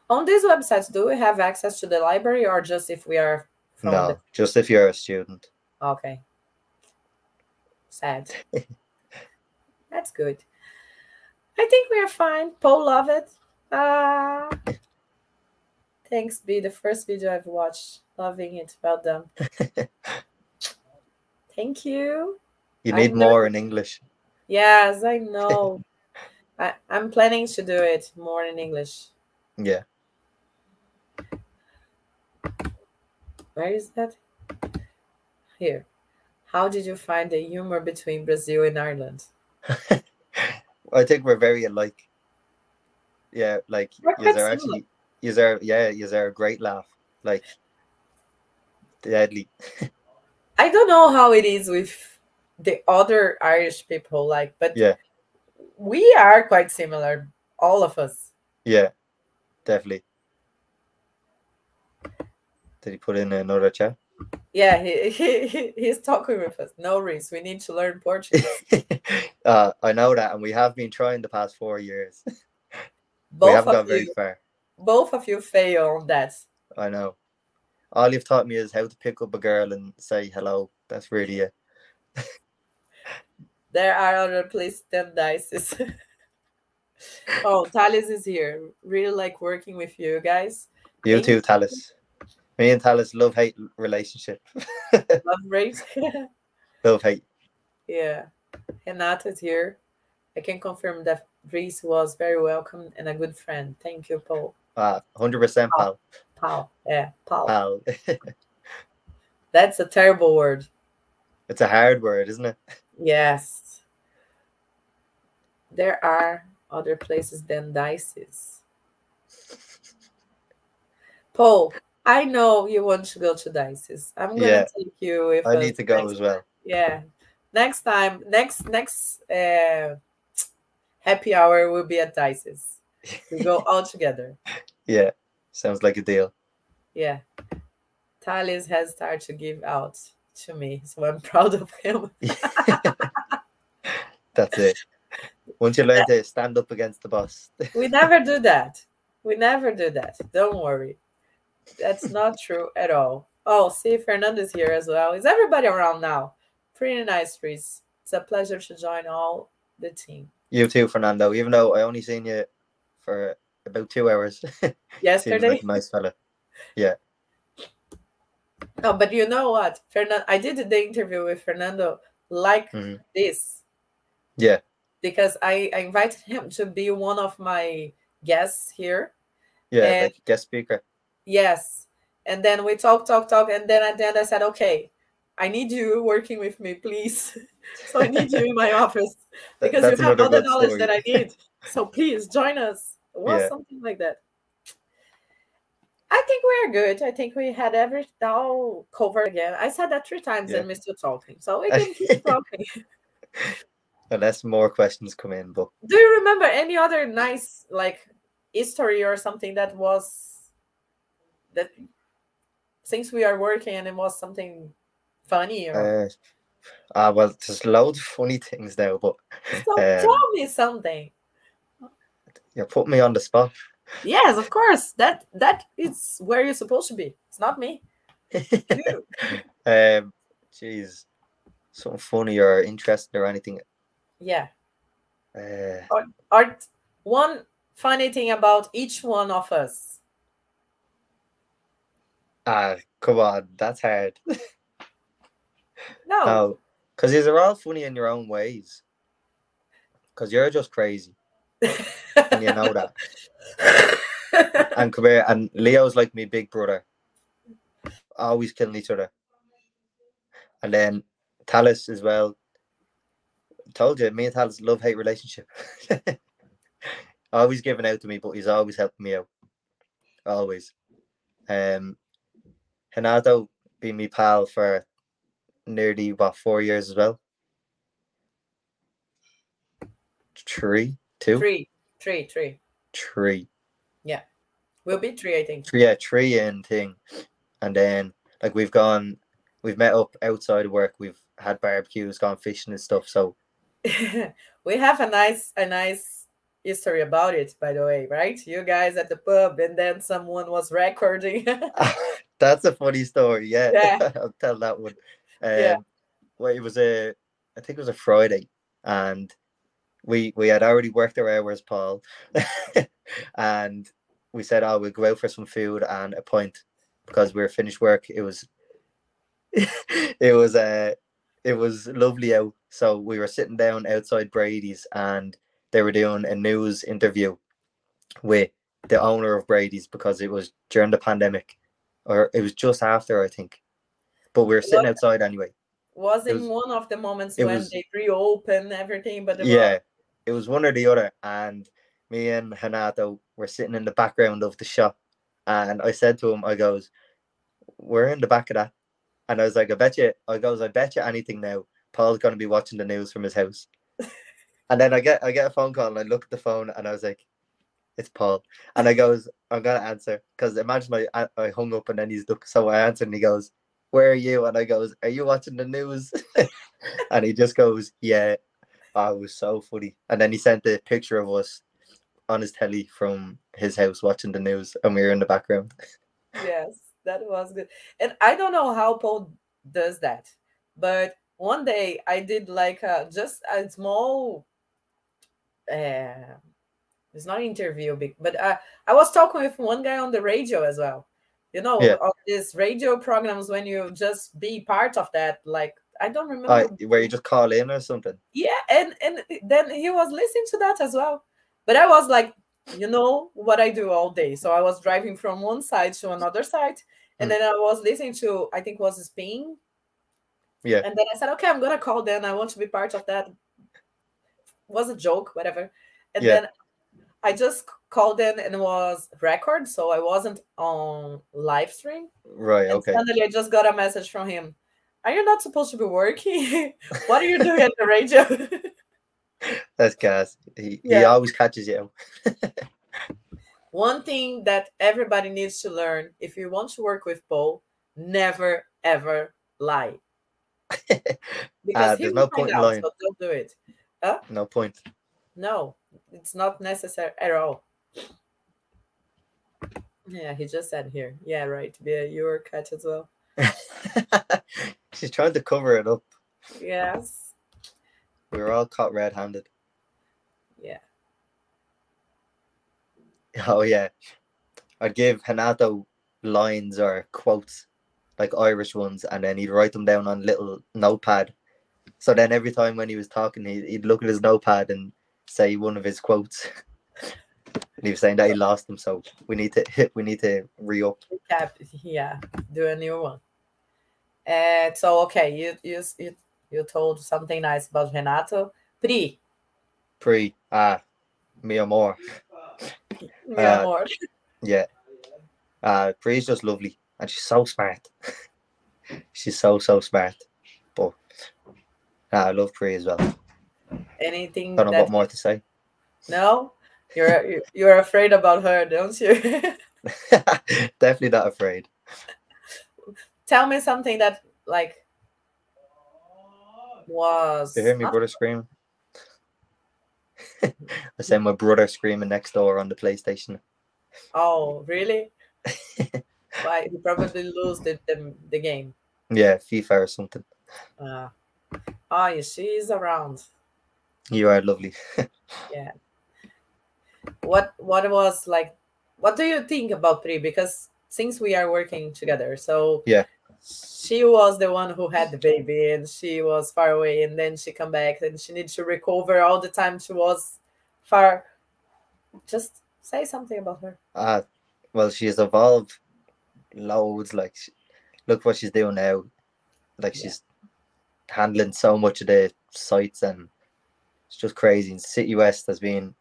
On these websites, do we have access to the library or just if we are no, the... just if you're a student. Okay. Sad. That's good. I think we are fine. Paul love it. Uh, thanks, be the first video I've watched. Loving it. Well done. Thank you. You need more in English. Yes, I know. I, I'm planning to do it more in English. Yeah. Where is that? Here. How did you find the humor between Brazil and Ireland? I think we're very alike. Yeah, like you are actually you are yeah, you are a great laugh. Like deadly. I don't know how it is with the other Irish people, like, but yeah, we are quite similar, all of us. Yeah, definitely. Did he put in another chat? Yeah, he, he he's talking with us. No, Reese, we need to learn Portuguese. uh, I know that, and we have been trying the past four years. Both we haven't gone very you, far. Both of you fail on that. I know. All you've taught me is how to pick up a girl and say hello. That's really it. there are other places than Dicey's. oh, Thales is here. Really like working with you guys. You too, Thales. Me and Thales love hate relationship. love rate. love hate. Yeah. Renato's here. I can confirm that Reese was very welcome and a good friend. Thank you, Paul. Ah, 100% pal. Pal. Yeah, pal. Pal. That's a terrible word. It's a hard word, isn't it? Yes. There are other places than Dicey's. Paul, I know you want to go to Dicey's. I'm gonna yeah. take you. If I need to go as well. Yeah, next time, next next uh, happy hour will be at Dicey's. We go all together. Yeah, sounds like a deal. Yeah, Thales has started to give out to me, so I'm proud of him. That's it. Once you learn to stand up against the boss. we never do that. We never do that. Don't worry. That's not true at all. Oh, see, Fernando's here as well. Is everybody around now? Pretty nice, Reese. It's a pleasure to join all the team. You too, Fernando. Even though I only seen you for about two hours. Yesterday. like nice fella. Yeah. No, but you know what, Fernando? I did the interview with Fernando like mm-hmm. this. Yeah. Because I, I invited him to be one of my guests here. Yeah, and like guest speaker. Yes. And then we talk, talk, talk. And then at the end, I said, okay, I need you working with me, please. so I need you in my office because That's you have all the knowledge story. that I need. So please join us. Well, yeah. something like that. I think we're good. I think we had every all covered again. I said that three times yeah. and we're still talking. So we can keep talking. Unless more questions come in, but do you remember any other nice like history or something that was that since we are working and it was something funny or Uh, ah, well, there's loads of funny things now, but so um, tell me something. you put me on the spot. Yes, of course. That that is where you're supposed to be. It's not me. Um, jeez, something funny or interesting or anything. yeah. Uh, Or one funny thing about each one of us. Ah, come on, that's hard. No. No, because these are all funny in your own ways. Because you're just crazy, and you know that. And come here, and Leo's like me big brother. Always killing each other. And then Thales as well. Told you, me and Thales love hate relationship. always giving out to me, but he's always helping me out. Always. Um Renato been me pal for nearly what four years as well. Three, two, three, three, three, three. Yeah, We'll be three, I think. Three, yeah, three in thing. And then like we've gone we've met up outside of work, we've had barbecues, gone fishing and stuff. So we have a nice a nice history about it, by the way, right? You guys at the pub, and then someone was recording. that's a funny story, yeah. Yeah. I'll tell that one. Um Yeah. well it was a I think it was a Friday and we we had already worked our hours, Paul. and we said, Oh, we'll go out for some food and a pint because we were finished work. It was it was uh it was lovely out. So we were sitting down outside Brady's and they were doing a news interview with the owner of Brady's because it was during the pandemic or it was just after I think. But we were sitting outside anyway. was It in was- one of the moments when was- they reopened everything, but the Yeah, it was one or the other. And me and Hanato were sitting in the background of the shop. And I said to him, I goes, We're in the back of that. And I was like, I bet you, I goes, I bet you anything now. Paul's gonna be watching the news from his house. and then I get I get a phone call and I look at the phone and I was like, It's Paul. And I goes, I'm gonna answer. Because imagine I I hung up and then he's look so I answered and he goes, Where are you? And I goes, Are you watching the news? and he just goes, Yeah. Oh, was so funny. And then he sent the picture of us on his telly from his house watching the news, and we were in the background. yes, that was good. And I don't know how Paul does that, but one day I did like a, just a small. Uh, it's not interview, but uh, I was talking with one guy on the radio as well. You know, Yeah. of these radio programs when you just be part of that. Like I don't remember. Uh, where you just call in or something. yeah, and and then he was listening to that as well. But I was like, you know what I do all day. So I was driving from one side to another side, and Mm. then I was listening to I think was Spain. Yeah. And then I said, okay, I'm gonna call then. I want to be part of that. Was a joke, whatever. And Yeah. then I just called in and it was record, so I wasn't on live stream. Right, And okay. suddenly I just got a message from him. Are you not supposed to be working? what are you doing at the radio? That's gas. He, he always catches you. One thing that everybody needs to learn if you want to work with Paul, never ever lie. Ah, because he there's no point out, lying. so don't do it. No point. No, it's not necessary at all. Yeah, he just said here. Yeah, right. Yeah, you were cut as well. She's trying to cover it up. Yes. We were all caught red handed. Yeah. Oh yeah. I'd give Hanato lines or quotes, like Irish ones, and then he'd write them down on little notepad. So then every time when he was talking, he'd, he'd look at his notepad and say one of his quotes. and he was saying that he lost them, so we need to. We need to re up. Recap. Yeah, do a new one. And so okay, you you you you told something nice about Renato. Pri, Pre ah, me or more. meu Uh, amor. Yeah. Uh Pri's just lovely and she's so smart. she's so so smart. But nah, I love Pri as well. Anything Don't know what more to say. no? You're you- you're afraid about her, don't you? Definitely not afraid. Tell me something that like was. You hear me brother scream? I said my brother screaming next door on the PlayStation. Oh, really? Why he probably lose the, the, the game. Yeah, FIFA or something. Uh, oh, yeah, she's around. You are lovely. Yeah. What what was like? What do you think about Pri? Because since we are working together, so Yeah. she was the one who had the baby, and she was far away, and then she come back, and she needs to recover all the time. She was far. Just say something about her. Ah, well, she has evolved loads. Like, sh- look what she's doing now. Like, Yeah. she's handling so much of the sites, and it's just crazy. And City West has been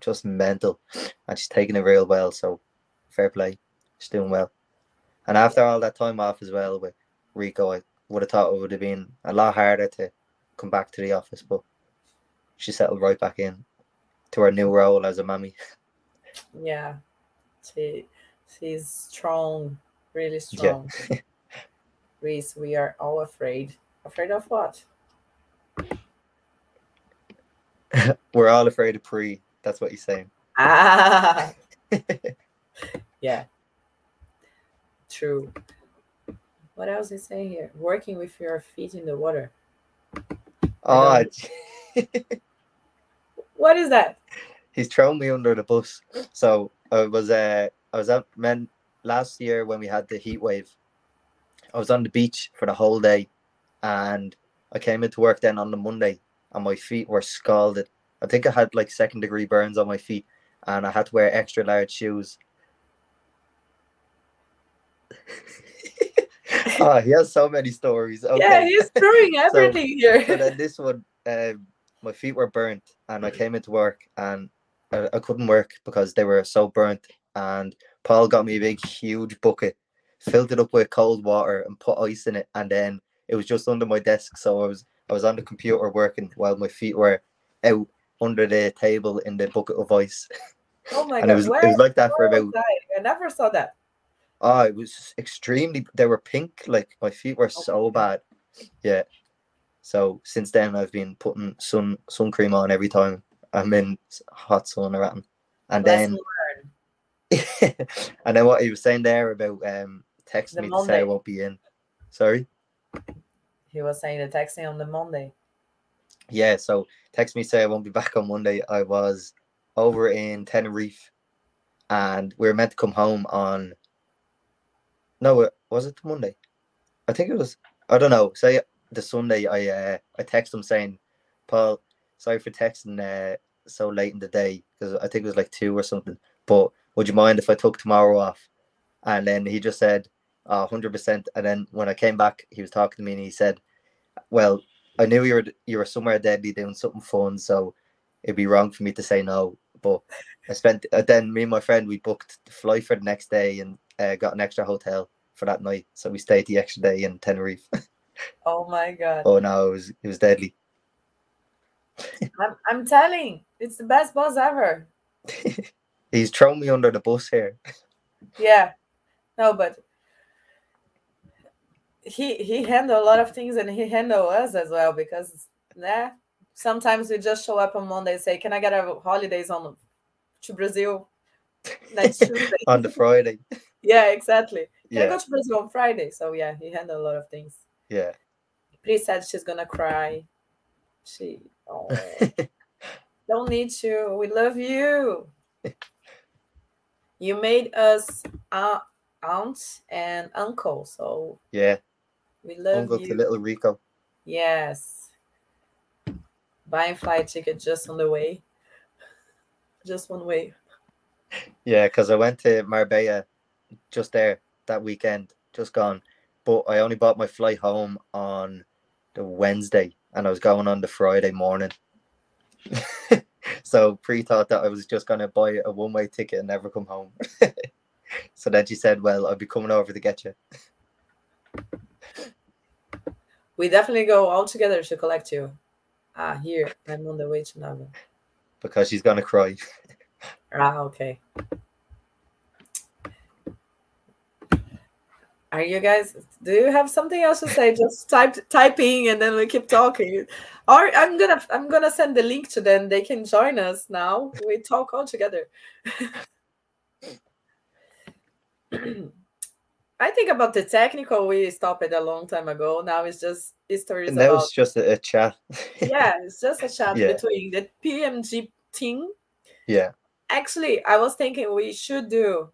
just mental, and she's taking it real well. So, fair play. She's doing well. And after all that time off as well with Rico, I would have thought it would have been a lot harder to come back to the office, but she settled right back in to her new role as a mummy. Yeah, she she's strong, really Yeah. strong. Reese, we are all afraid. Afraid of what? We're all afraid of Pri. That's what he's saying. Ah, yeah, true. What else is saying here? Working with your feet in the water. Oh, What is that? he's thrown me under the bus. So I was uh I was out men last year when we had the heat wave. I was on the beach for the whole day and I came into work then on the Monday and my feet were scalded. I think I had like second degree burns on my feet and I had to wear extra large shoes. oh, he has so many stories. Okay. Yeah, he's throwing everything So here. then this one, um, my feet were burnt, and I came into work, and I, I couldn't work because they were so burnt. And Paul got me a big, huge bucket, filled it up with cold water, and put ice in it. And then it was just under my desk, so I was I was on the computer working while my feet were out under the table in the bucket of ice. Oh my and god, it was where, it was like that for about I? I never saw that. Oh, it was extremely. They were pink. Like my feet were so bad. Yeah. So since then, I've been putting sun sun cream on every time I'm in hot sun or anything. And Lesson then, and then what he was saying there about um texting The me to say I won't be in. Sorry. He was saying the texting on the Monday. Yeah. So text me say I won't be back on Monday. I was over in Tenerife, and we were meant to come home on. No, was it Monday? I think it was. I don't know. Say the Sunday. I uh, I text him saying, "Paul, sorry for texting uh, so late in the day because I think it was like two or something. But would you mind if I took tomorrow off?" And then he just said, "Oh, 100%." And then when I came back, he was talking to me and he said, "Well, I knew you were you were somewhere deadly doing something fun, so it'd be wrong for me to say no." But I spent uh, then me and my friend we booked the flight for the next day and uh, got an extra hotel for that night, so we stayed the extra day in Tenerife. Oh my god. oh no, it was it was deadly. I'm, I'm telling, it's the best boss ever. He's thrown me under the bus here. Yeah. No, but he he handled a lot of things and he handled us as well because nah, sometimes we just show up on Monday and say, Can I get a holidays on to Brazil next Tuesday? on the Friday. yeah, exactly. Can I go to Brazil on Friday? So yeah, he handled a lot of things. yeah. Pri said she's gonna cry. She oh don't need to. We love you. you made us uh, aunt and uncle, so Yeah, we love uncle you. to little Rico. Yes. Buying flight ticket just on the way. Just one way. Yeah, because I went to Marbella just there that weekend, just gone. But I only bought my flight home on the Wednesday and I was going on the Friday morning. so Pri thought that I was just gonna buy a one way ticket and never come home. so then she said, Well, I'll be coming over to get you. We definitely go all together to collect you. Ah, here. I'm on the way to Nava. because she's gonna cry. Ah, okay. Are you guys? Do you have something else to say? Just type typing, and then we keep talking. Or I'm gonna I'm gonna send the link to them. They can join us now. We talk all together. I think about the technical. We stopped it a long time ago. Now it's just stories. And that about, was just a, a chat. yeah, it's just a chat Yeah. between the PMG team. yeah. Actually, I was thinking we should do.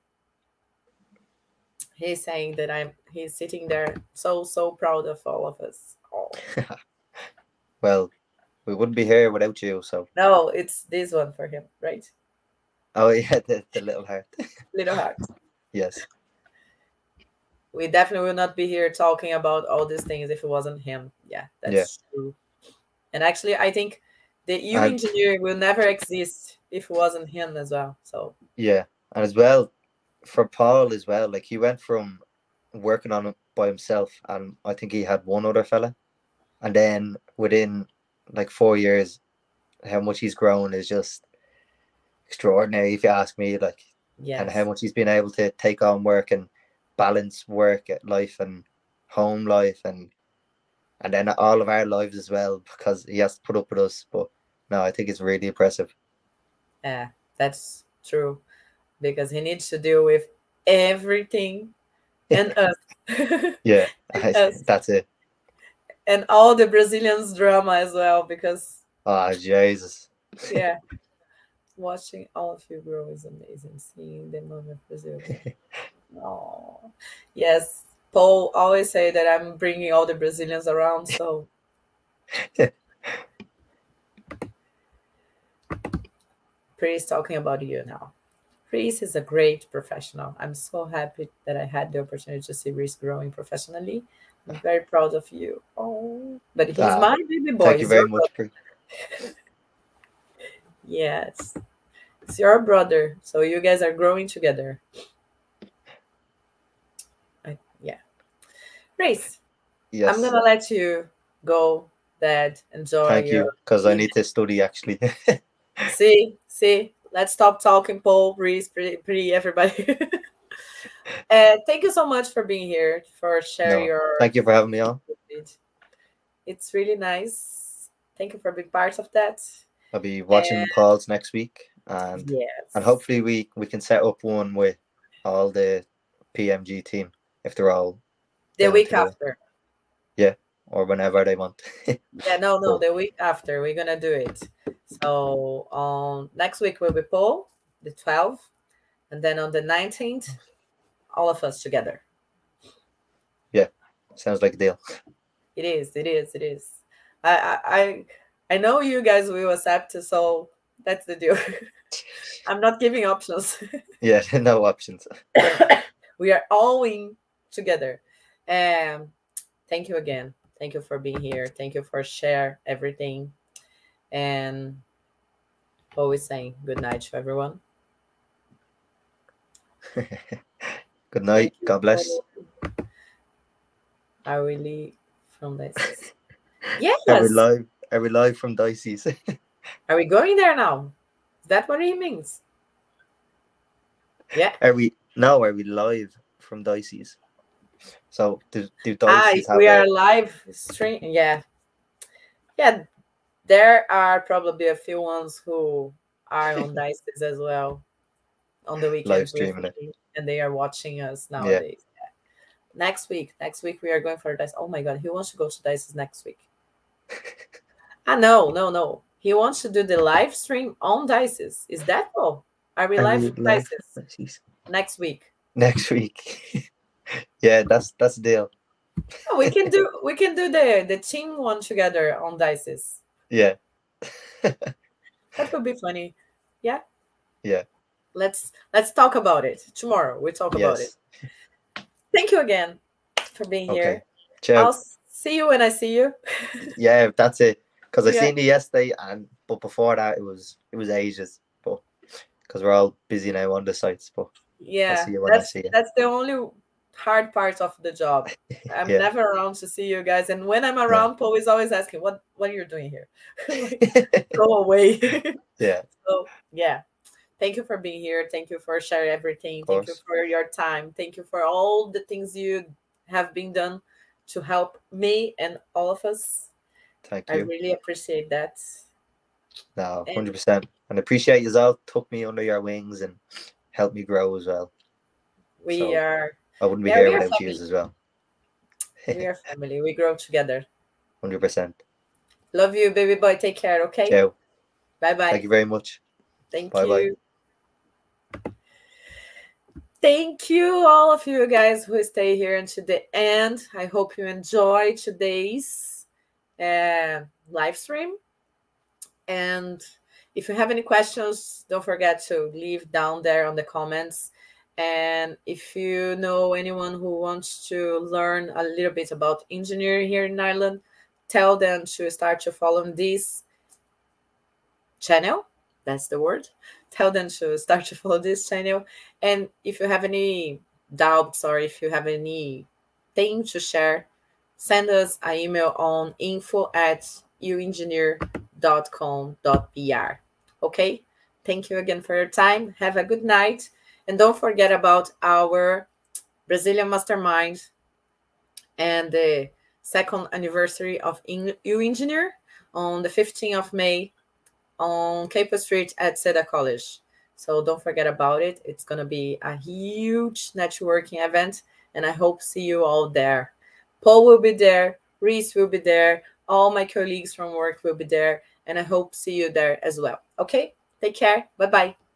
He's saying that I'm. He's sitting there, so so proud of all of us. Oh. Well, we wouldn't be here without you. So, No, it's this one for him, right? oh yeah, the, the little heart. Little heart. yes. We definitely will not be here talking about all these things if it wasn't him. Yeah, that's Yeah. true. And actually, I think the U And- engineer will never exist if it wasn't him as well. So Yeah, and as well for Paul as well, like he went from working on it by himself, and I think he had one other fella, and then within like four years, how much he's grown is just extraordinary. If you ask me, like, yeah, and how much he's been able to take on work and balance work at life and home life and and then all of our lives as well because he has to put up with us. But no, I think it's really impressive. yeah, that's true. Because he needs to deal with everything and us. Yeah, Yes. that's it. and all the Brazilians drama as well because Oh Jesus. yeah watching all of you grow is amazing seeing the moment Brazil oh yes Paul always say that I'm bringing all the Brazilians around so Priest talking about you now Reese is a great professional. I'm so happy that I had the opportunity to see Reese growing professionally. I'm very proud of you. Oh, but he's Ah, my baby boy. Thank you very much. Yes. It's your brother. So you guys are growing together. I, yeah. Race, Yes. I'm going to let you go, Dad. Enjoy Thank your. you, because I need to study actually. See, see, let's stop talking, Paul, Reese, pretty, pretty everybody. and uh, thank you so much for being here, for sharing No, your. Thank you for having me on. It's really nice. Thank you for being part of that. I'll be watching And- Paul's next week, and Yes. and hopefully we we can set up one with all the PMG team if they're all the week after. Yeah, or whenever they want. Yeah, no, no, the week after we're gonna do it. So um next week we will be Paul, the 12th, and then on the 19th, all of us together. Yeah, sounds like a deal. It is, it is, it is. I I I, I know you guys will accept, so that's the deal. I'm not giving options. Yeah, no options. we are all in together. And thank you again. Thank you for being here. Thank you for share everything. And always saying good night to everyone. Good night. God bless. Are we leave from this? yes. Are we live? Are we live from Dicey's? Are we going there now? Is that what he means? Yeah. Are we? now? are we live from Dicey's? So do do Ah, Dicey's have we a, are live stream. Yeah. Yeah. There are probably a few ones who are on Dicey's as well on the weekends. with streaming. And they are watching us nowadays. Yeah. Next week. Next week we are going for Dice. Oh my god, who wants to go to Dicey's next week? ah no, no, no. He wants to do the live stream on Dicey's. Is that all? Are we live live Dicey's next week? next week. yeah, that's that's the deal. Oh, we can do we can do the the team one together on Dicey's. Yeah. That would be funny. Yeah. Yeah. Let's let's talk about it tomorrow. We talk about it. Thank you again for being Okay. here. Ciao. I'll see you when I see you. Yeah, that's it. Because I Yeah. seen it yesterday, and but before that, it was it was ages. But because we're all busy now on the sites, but yeah, see you when I that's see you. that's the only hard part of the job. I'm Yeah. never around to see you guys, and when I'm around, Paul is always asking, "What what are you doing here? Go away." yeah, So yeah, thank you for being here. Thank you for sharing everything. Thank you for your time. Thank you for all the things you have been done to help me and all of us. Thank you. I really appreciate that. No, hundred percent. And appreciate you all took me under your wings and helped me grow as well. We So- are I wouldn't be Yeah, here without you as well. we are family. We grow together. Hundred percent. Love you, baby boy. Take care, okay? Ciao. Bye bye. Thank you very much. Thank Bye-bye. you. Thank you, all of you guys who stay here until the end. I hope you enjoy today's uh, live stream. And if you have any questions, don't forget to leave down there on the comments. And if you know anyone who wants to learn a little bit about engineering here in Ireland, tell them to start to follow this channel. That's the word. Tell them to start to follow this channel. And if you have any doubts or if you have any thing to share, send us an email on info at uengineer.com.br. Okay? Thank you again for your time. Have a good night. And don't forget about our Brazilian Mastermind and the second anniversary of U Engineer on the 15th of May on Capel Street at Seda College. So don't forget about it. It's going to be a huge networking event, and I hope see you all there. Paul will be there, Reese will be there, all my colleagues from work will be there, and I hope see you there as well. Okay? Take care. Bye bye.